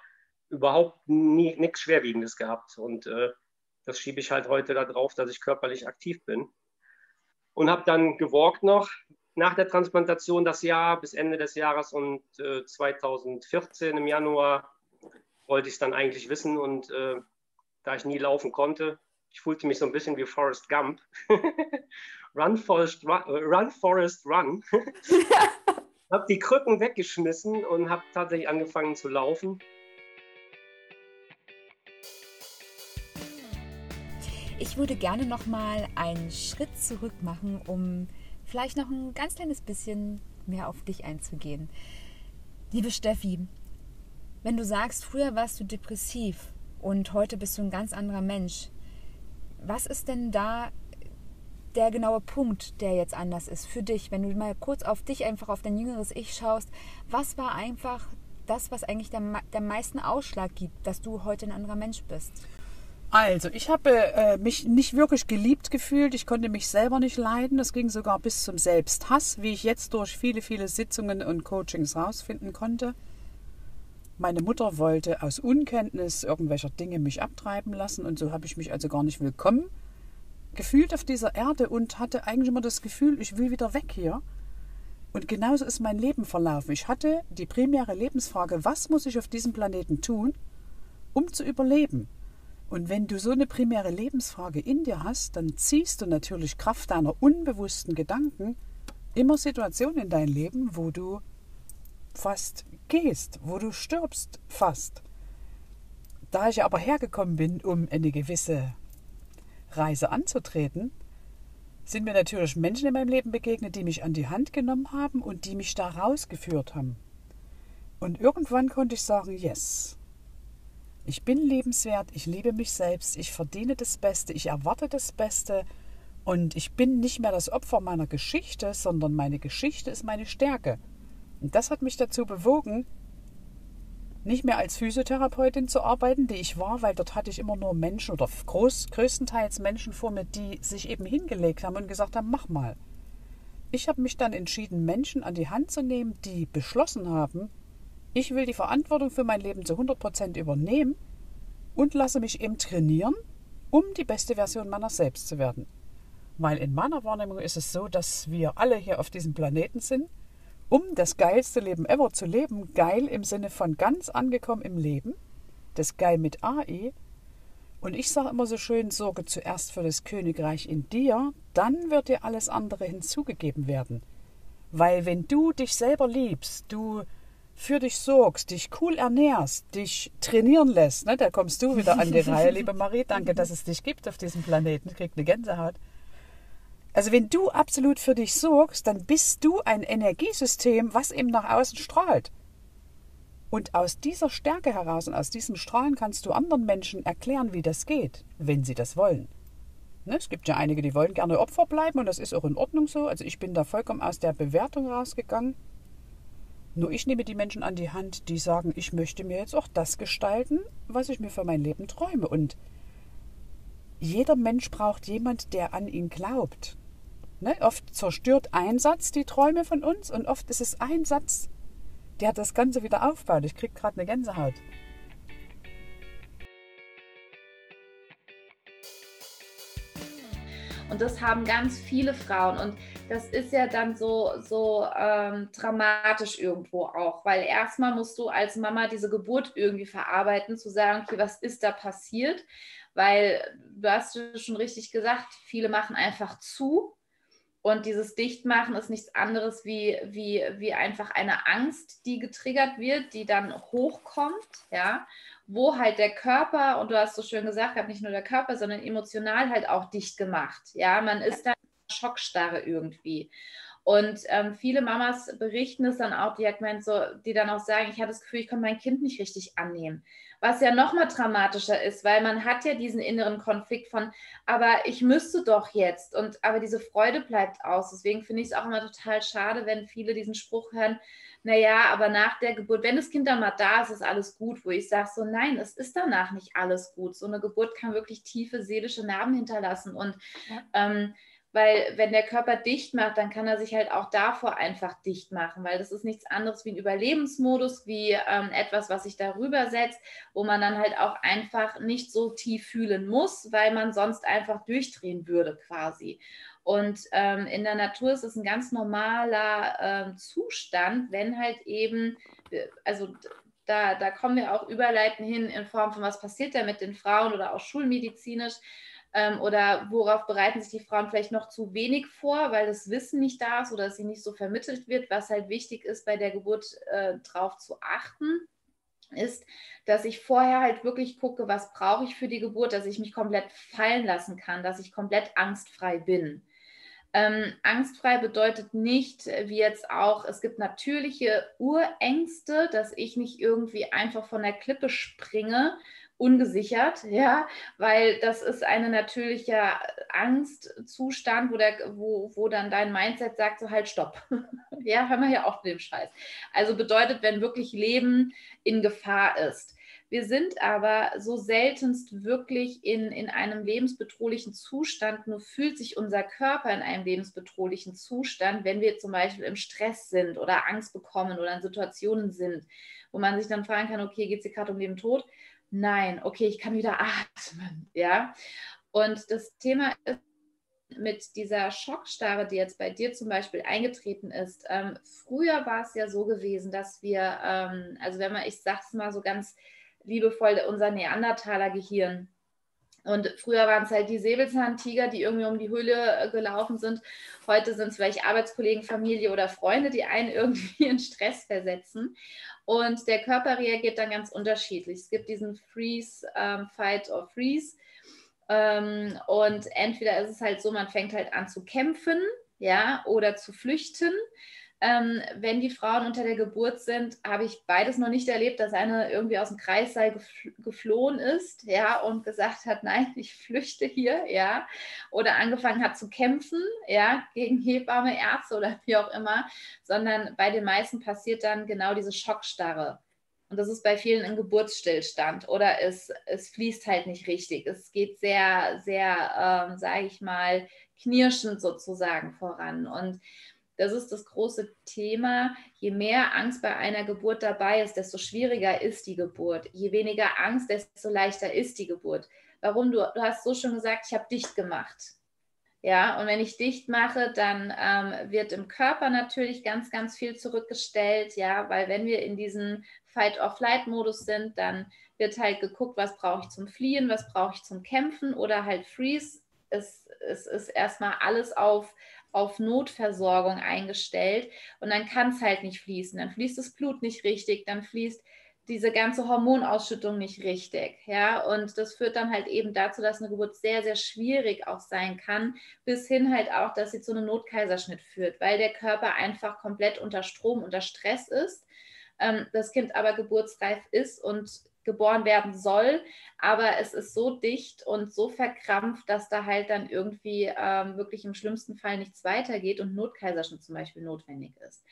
überhaupt nichts Schwerwiegendes gehabt. Und äh, das schiebe ich halt heute darauf, dass ich körperlich aktiv bin. Und habe dann gewalkt noch nach der Transplantation das Jahr bis Ende des Jahres und äh, 2014 im Januar wollte ich es dann eigentlich wissen und äh, da ich nie laufen konnte, ich fühlte mich so ein bisschen wie Forrest Gump. [LAUGHS] run, Forrest, run, äh, run, Forrest, run. [LAUGHS] habe die Krücken weggeschmissen und habe tatsächlich angefangen zu laufen. Ich würde gerne noch mal einen Schritt zurück machen, um vielleicht noch ein ganz kleines bisschen mehr auf dich einzugehen. Liebe Steffi, wenn du sagst, früher warst du depressiv und heute bist du ein ganz anderer Mensch, was ist denn da der genaue Punkt, der jetzt anders ist für dich? Wenn du mal kurz auf dich, einfach auf dein jüngeres Ich schaust, was war einfach das, was eigentlich der, der meisten Ausschlag gibt, dass du heute ein anderer Mensch bist? Also, ich habe äh, mich nicht wirklich geliebt gefühlt. Ich konnte mich selber nicht leiden. Das ging sogar bis zum Selbsthass, wie ich jetzt durch viele, viele Sitzungen und Coachings rausfinden konnte. Meine Mutter wollte aus Unkenntnis irgendwelcher Dinge mich abtreiben lassen und so habe ich mich also gar nicht willkommen gefühlt auf dieser Erde und hatte eigentlich immer das Gefühl, ich will wieder weg hier. Und genauso ist mein Leben verlaufen. Ich hatte die primäre Lebensfrage, was muss ich auf diesem Planeten tun, um zu überleben? Und wenn du so eine primäre Lebensfrage in dir hast, dann ziehst du natürlich Kraft deiner unbewussten Gedanken immer Situationen in dein Leben, wo du fast gehst, wo du stirbst fast. Da ich aber hergekommen bin, um eine gewisse Reise anzutreten, sind mir natürlich Menschen in meinem Leben begegnet, die mich an die Hand genommen haben und die mich da rausgeführt haben. Und irgendwann konnte ich sagen, yes, ich bin lebenswert, ich liebe mich selbst, ich verdiene das Beste, ich erwarte das Beste und ich bin nicht mehr das Opfer meiner Geschichte, sondern meine Geschichte ist meine Stärke. Und das hat mich dazu bewogen, nicht mehr als Physiotherapeutin zu arbeiten, die ich war, weil dort hatte ich immer nur Menschen oder groß, größtenteils Menschen vor mir, die sich eben hingelegt haben und gesagt haben, mach mal. Ich habe mich dann entschieden, Menschen an die Hand zu nehmen, die beschlossen haben, ich will die Verantwortung für mein Leben zu 100 Prozent übernehmen und lasse mich eben trainieren, um die beste Version meiner selbst zu werden. Weil in meiner Wahrnehmung ist es so, dass wir alle hier auf diesem Planeten sind, um das geilste Leben ever zu leben. Geil im Sinne von ganz angekommen im Leben. Das Geil mit AI. Und ich sage immer so schön, sorge zuerst für das Königreich in dir, dann wird dir alles andere hinzugegeben werden. Weil wenn du dich selber liebst, du für dich sorgst, dich cool ernährst, dich trainieren lässt, ne, da kommst du wieder an die Reihe, liebe Marie, danke, dass es dich gibt auf diesem Planeten, kriegt eine Gänsehaut. Also wenn du absolut für dich sorgst, dann bist du ein Energiesystem, was eben nach außen strahlt. Und aus dieser Stärke heraus und aus diesem Strahlen kannst du anderen Menschen erklären, wie das geht, wenn sie das wollen. Ne, es gibt ja einige, die wollen gerne Opfer bleiben und das ist auch in Ordnung so. Also ich bin da vollkommen aus der Bewertung rausgegangen. Nur ich nehme die Menschen an die Hand, die sagen, ich möchte mir jetzt auch das gestalten, was ich mir für mein Leben träume. Und jeder Mensch braucht jemand, der an ihn glaubt. Ne? Oft zerstört ein Satz die Träume von uns und oft ist es ein Satz, der das Ganze wieder aufbaut. Ich kriege gerade eine Gänsehaut. Und das haben ganz viele Frauen. Und das ist ja dann so, so ähm, dramatisch irgendwo auch, weil erstmal musst du als Mama diese Geburt irgendwie verarbeiten, zu sagen, okay, was ist da passiert? Weil du hast schon richtig gesagt, viele machen einfach zu und dieses Dichtmachen ist nichts anderes wie, wie, wie einfach eine Angst, die getriggert wird, die dann hochkommt, ja, wo halt der Körper, und du hast so schön gesagt, nicht nur der Körper, sondern emotional halt auch dicht gemacht. Ja, man ist dann Schockstarre irgendwie. Und ähm, viele Mamas berichten es dann auch, die, so, die dann auch sagen, ich hatte das Gefühl, ich konnte mein Kind nicht richtig annehmen. Was ja nochmal dramatischer ist, weil man hat ja diesen inneren Konflikt von, aber ich müsste doch jetzt. Und aber diese Freude bleibt aus. Deswegen finde ich es auch immer total schade, wenn viele diesen Spruch hören, naja, aber nach der Geburt, wenn das Kind dann mal da ist, ist alles gut, wo ich sage so, nein, es ist danach nicht alles gut. So eine Geburt kann wirklich tiefe seelische Narben hinterlassen. Und ja. ähm, Weil wenn der Körper dicht macht, dann kann er sich halt auch davor einfach dicht machen, weil das ist nichts anderes wie ein Überlebensmodus, wie ähm, etwas, was sich darüber setzt, wo man dann halt auch einfach nicht so tief fühlen muss, weil man sonst einfach durchdrehen würde quasi. Und ähm, in der Natur ist es ein ganz normaler ähm, Zustand, wenn halt eben, äh, also da, da kommen wir auch überleiten hin in Form von, was passiert da mit den Frauen oder auch schulmedizinisch ähm, oder worauf bereiten sich die Frauen vielleicht noch zu wenig vor, weil das Wissen nicht da ist oder sie nicht so vermittelt wird, was halt wichtig ist, bei der Geburt äh, drauf zu achten ist, dass ich vorher halt wirklich gucke, was brauche ich für die Geburt, dass ich mich komplett fallen lassen kann, dass ich komplett angstfrei bin. Ähm, angstfrei bedeutet nicht, wie jetzt auch, es gibt natürliche Urängste, dass ich nicht irgendwie einfach von der Klippe springe, ungesichert, [LAUGHS] ja, weil das ist ein natürlicher Angstzustand, wo, der, wo, wo dann dein Mindset sagt, so halt, stopp. [LAUGHS] ja, hör mal ja auf mit dem Scheiß. Also bedeutet, wenn wirklich Leben in Gefahr ist. Wir sind aber so seltenst wirklich in, in einem lebensbedrohlichen Zustand, nur fühlt sich unser Körper in einem lebensbedrohlichen Zustand, wenn wir zum Beispiel im Stress sind oder Angst bekommen oder in Situationen sind, wo man sich dann fragen kann, okay, geht es hier gerade um Leben Tod? Nein, okay, ich kann wieder [LAUGHS] atmen, ja. Und das Thema ist, mit dieser Schockstarre, die jetzt bei dir zum Beispiel eingetreten ist, ähm, früher war es ja so gewesen, dass wir, ähm, also wenn man, ich sag's mal so ganz liebevoll unser Neandertaler-Gehirn. Und früher waren es halt die Säbelzahntiger, die irgendwie um die Höhle äh, gelaufen sind. Heute sind es vielleicht Arbeitskollegen, Familie oder Freunde, die einen [LAUGHS] irgendwie in Stress versetzen. Und der Körper reagiert dann ganz unterschiedlich. Es gibt diesen Freeze, ähm, Fight or Freeze. Ähm, und entweder ist es halt so, man fängt halt an zu kämpfen, ja, oder zu flüchten. Ähm, wenn die Frauen unter der Geburt sind, habe ich beides noch nicht erlebt, dass eine irgendwie aus dem Kreissaal geflohen ist, ja, und gesagt hat, nein, [LAUGHS] ich flüchte hier, ja, oder angefangen hat zu kämpfen, ja, gegen Hebamme, Ärzte oder wie auch immer, sondern bei den meisten passiert dann genau diese Schockstarre. Und das ist bei vielen ein Geburtsstillstand oder es, es fließt halt nicht richtig. Es geht sehr, sehr, ähm, sage ich mal, knirschend sozusagen voran. Und das ist das große Thema. Je mehr Angst bei einer Geburt dabei ist, desto schwieriger ist die Geburt. Je weniger Angst, desto leichter ist die Geburt. Warum? Du, du hast so schon gesagt, ich habe dicht gemacht. Ja, und wenn ich dicht mache, dann ähm, wird im Körper natürlich ganz, ganz viel zurückgestellt, ja, weil wenn wir in diesem Fight-or-Flight-Modus sind, dann wird halt geguckt, was brauche ich zum Fliehen, was brauche ich zum Kämpfen oder halt Freeze. Es, es ist erstmal alles auf, auf Notversorgung eingestellt und dann kann es halt nicht fließen. Dann fließt das Blut nicht richtig, dann fließt diese ganze Hormonausschüttung nicht richtig. Ja, und das führt dann halt eben dazu, dass eine Geburt sehr, sehr schwierig auch sein kann, bis hin halt auch, dass sie zu einem Notkaiserschnitt führt, weil der Körper einfach komplett unter Strom, unter Stress ist. Ähm, das Kind aber geburtsreif ist und geboren werden soll, aber es ist so dicht und so verkrampft, dass da halt dann irgendwie ähm, wirklich im schlimmsten Fall nichts weitergeht und Notkaiserschnitt zum Beispiel notwendig ist.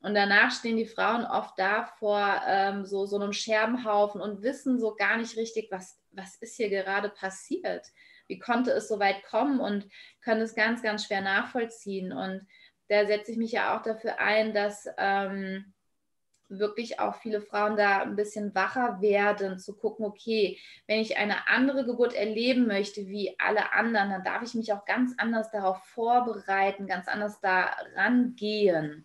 Und danach stehen die Frauen oft da vor ähm, so, so einem Scherbenhaufen und wissen so gar nicht richtig, was, was ist hier gerade passiert. Wie konnte es so weit kommen und können es ganz, ganz schwer nachvollziehen. Und da setze ich mich ja auch dafür ein, dass ähm, wirklich auch viele Frauen da ein bisschen wacher werden, zu gucken, okay, wenn ich eine andere Geburt erleben möchte wie alle anderen, dann darf ich mich auch ganz anders darauf vorbereiten, ganz anders da rangehen.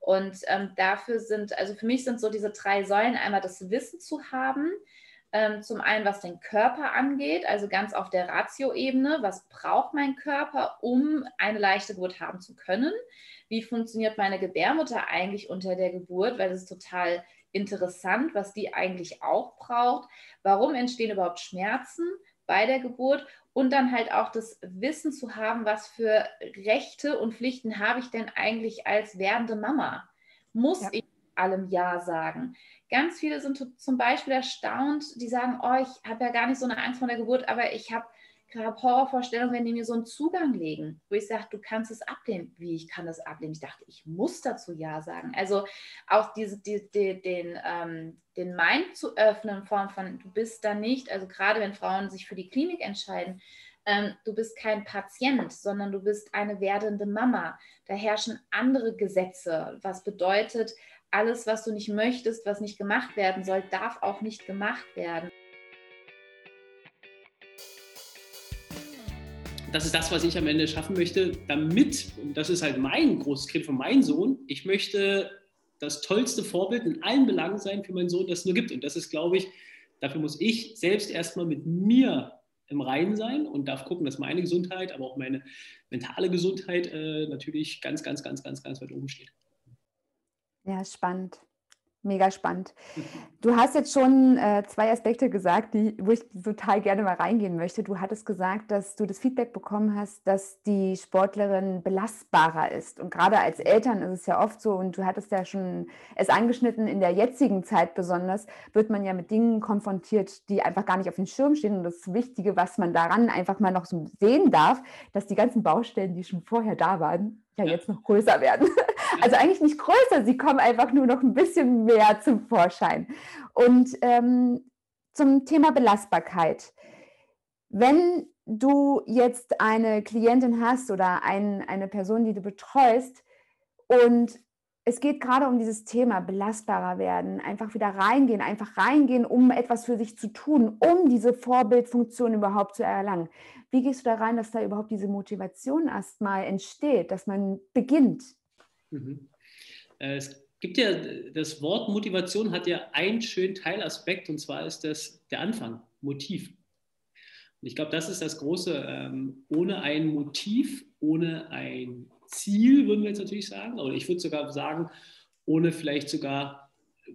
Und ähm, dafür sind, also für mich sind so diese drei Säulen einmal das Wissen zu haben, zum einen was den Körper angeht, also ganz auf der Ratio-Ebene, was braucht mein Körper, um eine leichte Geburt haben zu können wie funktioniert meine Gebärmutter eigentlich unter der Geburt, weil das ist total interessant, was die eigentlich auch braucht. Warum entstehen überhaupt Schmerzen bei der Geburt? Und dann halt auch das Wissen zu haben, was für Rechte und Pflichten habe ich denn eigentlich als werdende Mama? Muss ja. ich allem Ja sagen? Ganz viele sind zum Beispiel erstaunt, die sagen, oh, ich habe ja gar nicht so eine Angst vor der Geburt, aber ich habe habe Horrorvorstellungen, wenn die mir so einen Zugang legen, wo ich sage, du kannst es ablehnen. Wie, ich kann das ablehnen? Ich dachte, ich muss dazu Ja sagen. Also auch diese, die, die, den, ähm, den Mind zu öffnen in Form von, du bist da nicht, also gerade wenn Frauen sich für die Klinik entscheiden, ähm, du bist kein Patient, sondern du bist eine werdende Mama. Da herrschen andere Gesetze, was bedeutet, alles, was du nicht möchtest, was nicht gemacht werden soll, darf auch nicht gemacht werden. das ist das, was ich am Ende schaffen möchte, damit, und das ist halt mein großes Credo von meinem Sohn, ich möchte das tollste Vorbild in allen Belangen sein für meinen Sohn, das es nur gibt. Und das ist, glaube ich, dafür muss ich selbst erstmal mit mir im Reinen sein und darf gucken, dass meine Gesundheit, aber auch meine mentale Gesundheit äh, natürlich ganz, ganz, ganz, ganz, ganz weit oben steht. Ja, spannend. Mega spannend. Du hast jetzt schon äh, zwei Aspekte gesagt, die, wo ich total gerne mal reingehen möchte. Du hattest gesagt, dass du das Feedback bekommen hast, dass die Sportlerin belastbarer ist. Und gerade als Eltern ist es ja oft so, und du hattest ja schon es angeschnitten, in der jetzigen Zeit besonders, wird man ja mit Dingen konfrontiert, die einfach gar nicht auf dem Schirm stehen. Und das Wichtige, was man daran einfach mal noch so sehen darf, dass die ganzen Baustellen, die schon vorher da waren, ja jetzt noch größer werden. [LAUGHS] Also eigentlich nicht größer, sie kommen einfach nur noch ein bisschen mehr zum Vorschein. Und ähm, zum Thema Belastbarkeit. Wenn du jetzt eine Klientin hast oder ein, eine Person, die du betreust und es geht gerade um dieses Thema belastbarer werden, einfach wieder reingehen, einfach reingehen, um etwas für sich zu tun, um diese Vorbildfunktion überhaupt zu erlangen. Wie gehst du da rein, dass da überhaupt diese Motivation erstmal entsteht, dass man beginnt? Mhm. Äh, es gibt ja, das Wort Motivation hat ja einen schönen Teilaspekt und zwar ist das der Anfang, Motiv. Und ich glaube, das ist das Große. Ähm, ohne ein Motiv, ohne ein Ziel, würden wir jetzt natürlich sagen, oder ich würde sogar sagen, ohne vielleicht sogar äh,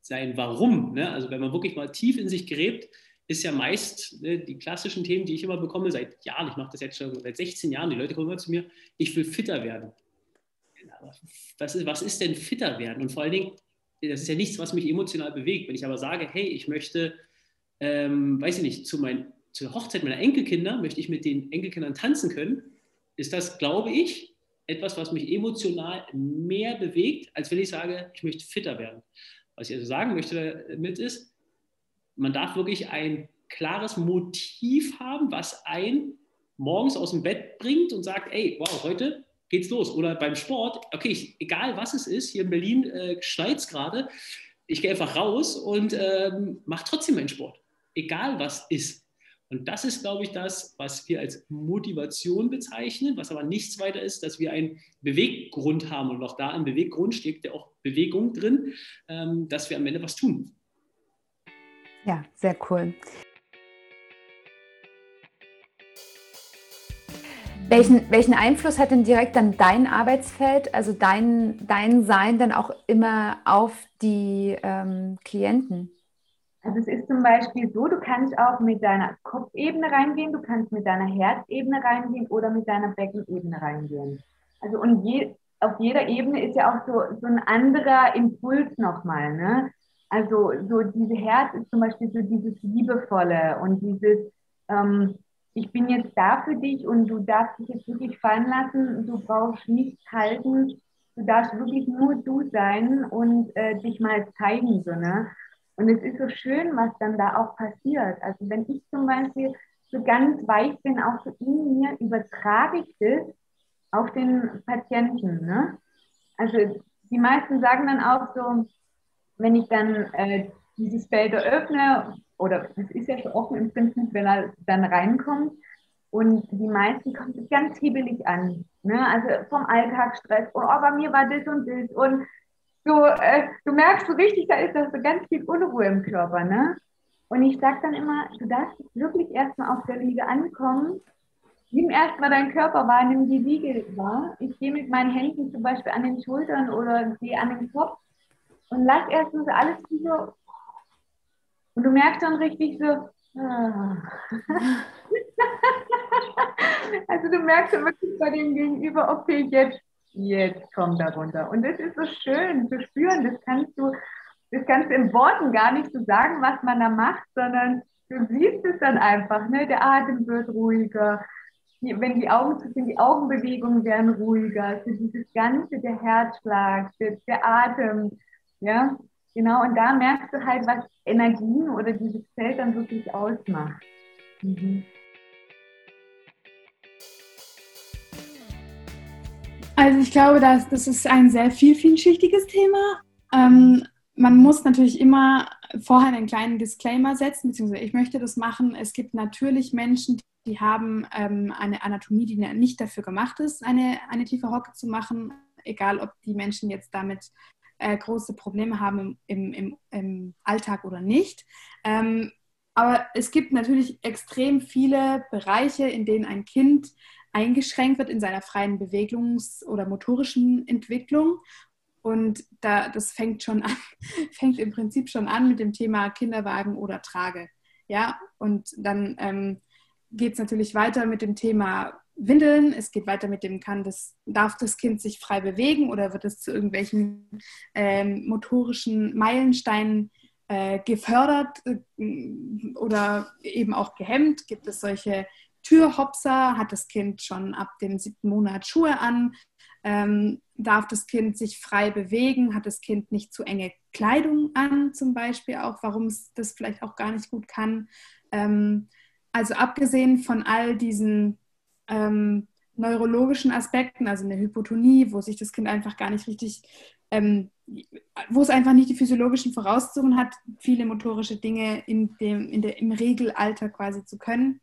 sein Warum. Ne? Also wenn man wirklich mal tief in sich gräbt, ist ja meist ne, die klassischen Themen, die ich immer bekomme, seit Jahren, ich mache das jetzt schon seit 16 Jahren, die Leute kommen immer zu mir, ich will fitter werden was ist, was ist denn fitter werden? Und vor allen Dingen, das ist ja nichts, was mich emotional bewegt. Wenn ich aber sage, hey, ich möchte, ähm, weiß ich nicht, zu mein, zur Hochzeit meiner Enkelkinder, möchte ich mit den Enkelkindern tanzen können, ist das, glaube ich, etwas, was mich emotional mehr bewegt, als wenn ich sage, ich möchte fitter werden. Was ich also sagen möchte damit ist, man darf wirklich ein klares Motiv haben, was einen morgens aus dem Bett bringt und sagt, ey, wow, heute geht's los. Oder beim Sport, okay, ich, egal was es ist, hier in Berlin äh, schneit es gerade, ich gehe einfach raus und ähm, mache trotzdem meinen Sport. Egal was ist. Und das ist, glaube ich, das, was wir als Motivation bezeichnen, was aber nichts weiter ist, dass wir einen Beweggrund haben. Und auch da im Beweggrund steht ja auch Bewegung drin, ähm, dass wir am Ende was tun. Ja, sehr cool. Welchen, welchen Einfluss hat denn direkt dann dein Arbeitsfeld, also dein, dein Sein dann auch immer auf die ähm, Klienten? Also es ist zum Beispiel so, du kannst auch mit deiner Kopfebene reingehen, du kannst mit deiner Herzebene reingehen oder mit deiner Beckenebene reingehen. Also und je, auf jeder Ebene ist ja auch so, so ein anderer Impuls nochmal. Ne? Also so diese Herz ist zum Beispiel so dieses Liebevolle und dieses, ähm, ich bin jetzt da für dich und du darfst dich jetzt wirklich fallen lassen, du brauchst nichts halten, du darfst wirklich nur du sein und äh, dich mal zeigen. So, ne? Und es ist so schön, was dann da auch passiert. Also wenn ich zum Beispiel so ganz weich bin, auch so in mir, übertrage ich das auf den Patienten. Ne? Also die meisten sagen dann auch so, wenn ich dann äh, dieses Feld eröffne oder es ist ja schon offen im Prinzip, wenn er dann reinkommt. Und die meisten kommen ganz hibbelig an. Ne? Also vom Alltagsstress. Und oh, bei mir war das und das. Und so, äh, du merkst so richtig, da ist das so ganz viel Unruhe im Körper. Ne? Und ich sage dann immer, du darfst wirklich erstmal auf der Liege ankommen. Nimm erstmal deinen Körper wahr, nimm die Liege wahr. Ich gehe mit meinen Händen zum Beispiel an den Schultern oder gehe an den Kopf und lass erstmal so alles so und du merkst dann richtig so, ah. [LAUGHS] also du merkst dann wirklich bei dem Gegenüber, okay, jetzt, jetzt kommt er runter. Und das ist so schön zu spüren, das kannst du, das kannst du in Worten gar nicht so sagen, was man da macht, sondern du siehst es dann einfach, ne? der Atem wird ruhiger, wenn die Augen zu sind, die Augenbewegungen werden ruhiger, also dieses Ganze, der Herzschlag, der, der Atem, ja, Genau, und da merkst du halt, was Energien oder dieses Feld dann wirklich ausmacht. Mhm. Also ich glaube, dass, das ist ein sehr viel, vielschichtiges Thema. Ähm, man muss natürlich immer vorher einen kleinen Disclaimer setzen, beziehungsweise ich möchte das machen. Es gibt natürlich Menschen, die haben ähm, eine Anatomie, die nicht dafür gemacht ist, eine, eine tiefe Hocke zu machen, egal ob die Menschen jetzt damit äh, große Probleme haben im, im, im, Alltag oder nicht. Ähm, aber es gibt natürlich extrem viele Bereiche, in denen ein Kind eingeschränkt wird in seiner freien Bewegungs- oder motorischen Entwicklung. Und da, das fängt schon an, [LAUGHS] fängt im Prinzip schon an mit dem Thema Kinderwagen oder Trage. Ja, und dann ähm, geht es natürlich weiter mit dem Thema Windeln. Es geht weiter mit dem, kann das, darf das Kind sich frei bewegen oder wird es zu irgendwelchen ähm, motorischen Meilensteinen äh, gefördert äh, oder eben auch gehemmt? Gibt es solche Türhopser? Hat das Kind schon ab dem siebten Monat Schuhe an? Ähm, darf das Kind sich frei bewegen? Hat das Kind nicht zu enge Kleidung an, zum Beispiel auch, warum es das vielleicht auch gar nicht gut kann? Ähm, also abgesehen von all diesen ähm, neurologischen Aspekten, also eine Hypotonie, wo sich das Kind einfach gar nicht richtig, ähm, wo es einfach nicht die physiologischen Voraussetzungen hat, viele motorische Dinge in dem, in der, im Regelalter quasi zu können,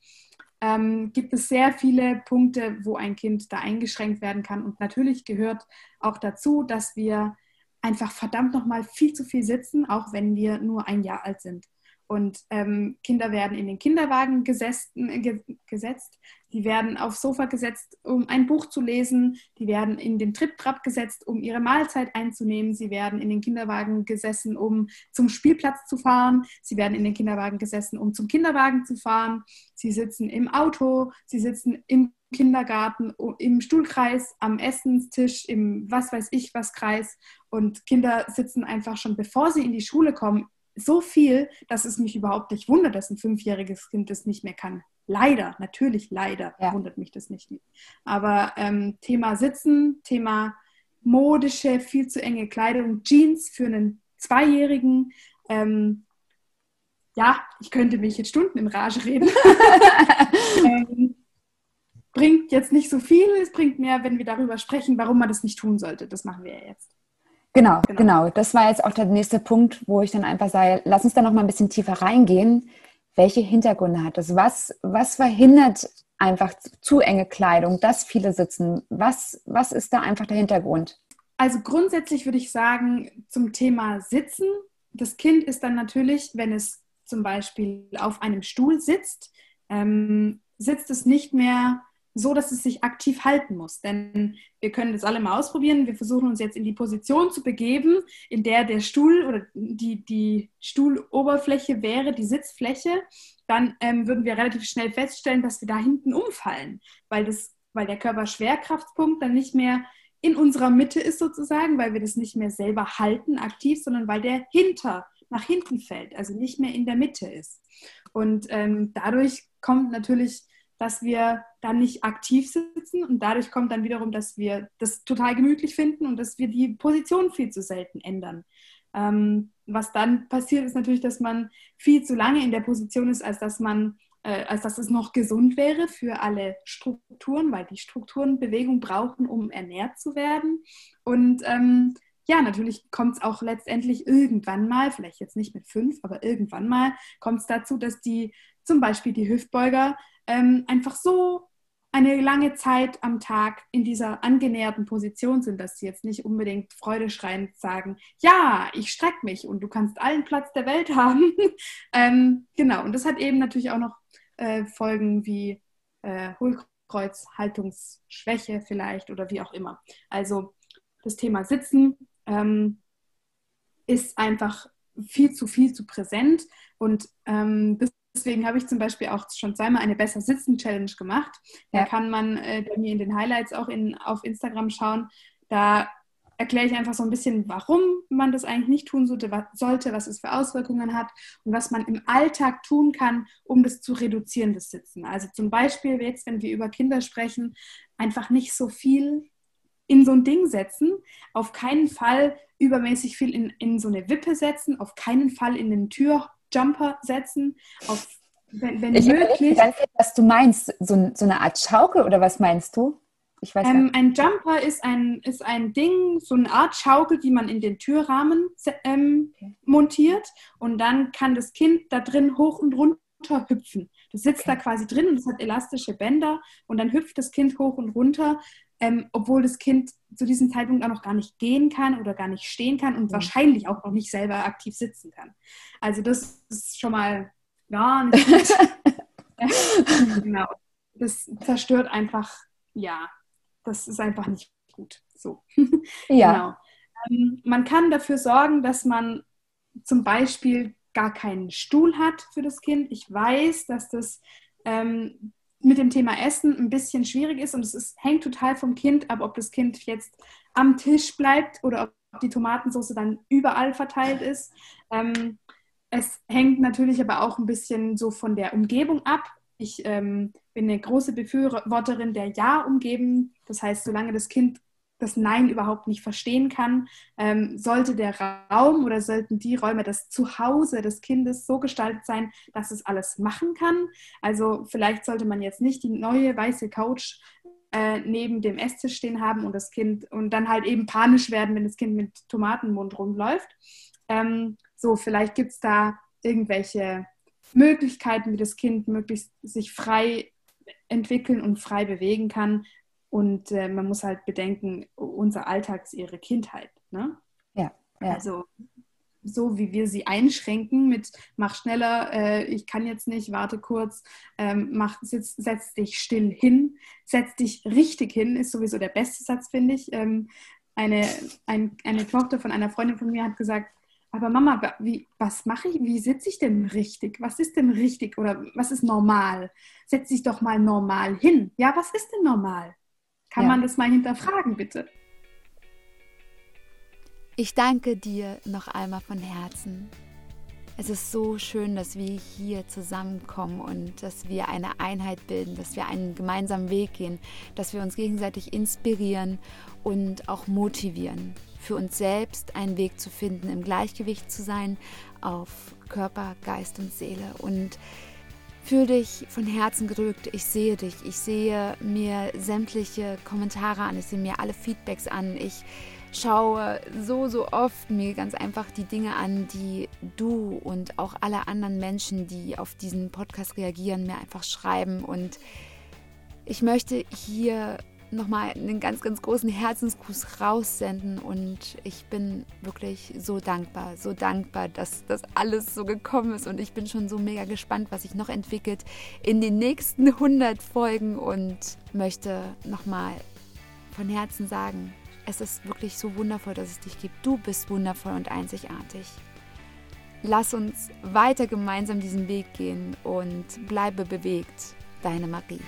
ähm, gibt es sehr viele Punkte, wo ein Kind da eingeschränkt werden kann. Und natürlich gehört auch dazu, dass wir einfach verdammt nochmal viel zu viel sitzen, auch wenn wir nur ein Jahr alt sind. Und ähm, Kinder werden in den Kinderwagen äh, ge gesetzt, die werden aufs Sofa gesetzt, um ein Buch zu lesen, die werden in den Trip-Trap gesetzt, um ihre Mahlzeit einzunehmen, sie werden in den Kinderwagen gesessen, um zum Spielplatz zu fahren, sie werden in den Kinderwagen gesessen, um zum Kinderwagen zu fahren, sie sitzen im Auto, sie sitzen im Kindergarten, im Stuhlkreis, am Essenstisch, im was weiß ich was Kreis. Und Kinder sitzen einfach schon, bevor sie in die Schule kommen, so viel, dass es mich überhaupt nicht wundert, dass ein fünfjähriges Kind das nicht mehr kann. Leider, natürlich leider ja. wundert mich das nicht. Aber ähm, Thema Sitzen, Thema modische, viel zu enge Kleidung, Jeans für einen Zweijährigen. Ähm, ja, ich könnte mich jetzt Stunden in Rage reden. [LAUGHS] ähm, bringt jetzt nicht so viel, es bringt mehr, wenn wir darüber sprechen, warum man das nicht tun sollte. Das machen wir ja jetzt. Genau, genau, genau. Das war jetzt auch der nächste Punkt, wo ich dann einfach sage, lass uns da noch mal ein bisschen tiefer reingehen. Welche Hintergründe hat das? Was, was verhindert einfach zu enge Kleidung, dass viele sitzen? Was, was ist da einfach der Hintergrund? Also grundsätzlich würde ich sagen, zum Thema Sitzen, das Kind ist dann natürlich, wenn es zum Beispiel auf einem Stuhl sitzt, ähm, sitzt es nicht mehr so, dass es sich aktiv halten muss. Denn wir können das alle mal ausprobieren. Wir versuchen uns jetzt in die Position zu begeben, in der der Stuhl oder die, die Stuhloberfläche wäre, die Sitzfläche. Dann ähm, würden wir relativ schnell feststellen, dass wir da hinten umfallen, weil, das, weil der Körperschwerkraftpunkt dann nicht mehr in unserer Mitte ist sozusagen, weil wir das nicht mehr selber halten aktiv, sondern weil der hinter, nach hinten fällt, also nicht mehr in der Mitte ist. Und ähm, dadurch kommt natürlich dass wir dann nicht aktiv sitzen und dadurch kommt dann wiederum, dass wir das total gemütlich finden und dass wir die Position viel zu selten ändern. Ähm, was dann passiert, ist natürlich, dass man viel zu lange in der Position ist, als dass man äh, als dass es noch gesund wäre für alle Strukturen, weil die Strukturen Bewegung brauchen, um ernährt zu werden. Und ähm, ja, natürlich kommt es auch letztendlich irgendwann mal, vielleicht jetzt nicht mit fünf, aber irgendwann mal kommt es dazu, dass die zum Beispiel die Hüftbeuger ähm, einfach so eine lange Zeit am Tag in dieser angenäherten Position sind, dass sie jetzt nicht unbedingt freudeschreiend sagen, ja, ich strecke mich und du kannst allen Platz der Welt [LAUGHS] haben. ähm, genau, und das hat eben natürlich auch noch äh, Folgen wie äh, Hohlkreuzhaltungsschwäche vielleicht oder wie auch immer. Also das Thema Sitzen ähm, ist einfach viel zu viel zu präsent und ähm, das Deswegen habe ich zum Beispiel auch schon zweimal eine besser sitzen Challenge gemacht. Da ja. kann man äh, bei mir in den Highlights auch in, auf Instagram schauen. Da erkläre ich einfach so ein bisschen, warum man das eigentlich nicht tun sollte, was, sollte, was es für Auswirkungen hat und was man im Alltag tun kann, um das zu reduzieren, das Sitzen. Also zum Beispiel jetzt, wenn wir über Kinder sprechen, einfach nicht so viel in so ein Ding setzen, auf keinen Fall übermäßig viel in, in so eine Wippe setzen, auf keinen Fall in den Tür Jumper setzen, auf, wenn, wenn ich möglich. Ganz, was du meinst, so, so, eine Art Schaukel oder was meinst du? Ich weiß ähm, ein Jumper ist ein, ist ein Ding, so eine Art Schaukel, die man in den Türrahmen ähm, montiert und dann kann das Kind da drin hoch und runter hüpfen. Das sitzt okay. da quasi drin und es hat elastische Bänder und dann hüpft das Kind hoch und runter, ähm, obwohl das Kind zu diesem Zeitpunkt auch noch gar nicht gehen kann oder gar nicht stehen kann und mhm. wahrscheinlich auch noch nicht selber aktiv sitzen kann. Also das ist schon mal gar [LAUGHS] nicht genau. Das zerstört einfach, ja, das ist einfach nicht gut. So. [LAUGHS] Ja. genau. Ähm, man kann dafür sorgen, dass man zum Beispiel gar keinen Stuhl hat für das Kind. Ich weiß, dass das ähm, mit dem Thema Essen ein bisschen schwierig ist und es ist, hängt total vom Kind ab, ob das Kind jetzt am Tisch bleibt oder ob die Tomatensauce dann überall verteilt ist. Ähm, es hängt natürlich aber auch ein bisschen so von der Umgebung ab. Ich ähm, bin eine große Befürworterin der Ja-Umgeben. Das heißt, solange das Kind das Nein überhaupt nicht verstehen kann, ähm, sollte der Raum oder sollten die Räume, das Zuhause des Kindes so gestaltet sein, dass es alles machen kann. Also vielleicht sollte man jetzt nicht die neue weiße Couch äh, neben dem Esstisch stehen haben und das Kind und dann halt eben panisch werden, wenn das Kind mit Tomatenmund rumläuft. Ähm, so, vielleicht gibt es da irgendwelche Möglichkeiten, wie das Kind möglichst sich frei entwickeln und frei bewegen kann. Und äh, man muss halt bedenken, unser Alltag ist ihre Kindheit. Ne? Ja, ja. Also so wie wir sie einschränken mit mach schneller, äh, ich kann jetzt nicht, warte kurz, ähm, mach, sitz, setz dich still hin, setz dich richtig hin, ist sowieso der beste Satz, finde ich. Ähm, eine, ein, eine Tochter von einer Freundin von mir hat gesagt, aber Mama, wie, was mache ich? Wie sitze ich denn richtig? Was ist denn richtig oder was ist normal? Setz dich doch mal normal hin. Ja, was ist denn normal? Kann ja. man das mal hinterfragen, bitte? Ich danke dir noch einmal von Herzen. Es ist so schön, dass wir hier zusammenkommen und dass wir eine Einheit bilden, dass wir einen gemeinsamen Weg gehen, dass wir uns gegenseitig inspirieren und auch motivieren für uns selbst einen Weg zu finden, im Gleichgewicht zu sein auf Körper, Geist und Seele. Und fühl dich von Herzen gedrückt. Ich sehe dich. Ich sehe mir sämtliche Kommentare an. Ich sehe mir alle Feedbacks an. Ich schaue so, so oft mir ganz einfach die Dinge an, die du und auch alle anderen Menschen, die auf diesen Podcast reagieren, mir einfach schreiben. Und ich möchte hier nochmal einen ganz, ganz großen Herzensgruß raussenden und ich bin wirklich so dankbar, so dankbar, dass das alles so gekommen ist und ich bin schon so mega gespannt, was sich noch entwickelt in den nächsten 100 Folgen und möchte nochmal von Herzen sagen, es ist wirklich so wundervoll, dass es dich gibt. Du bist wundervoll und einzigartig. Lass uns weiter gemeinsam diesen Weg gehen und bleibe bewegt. Deine Marie.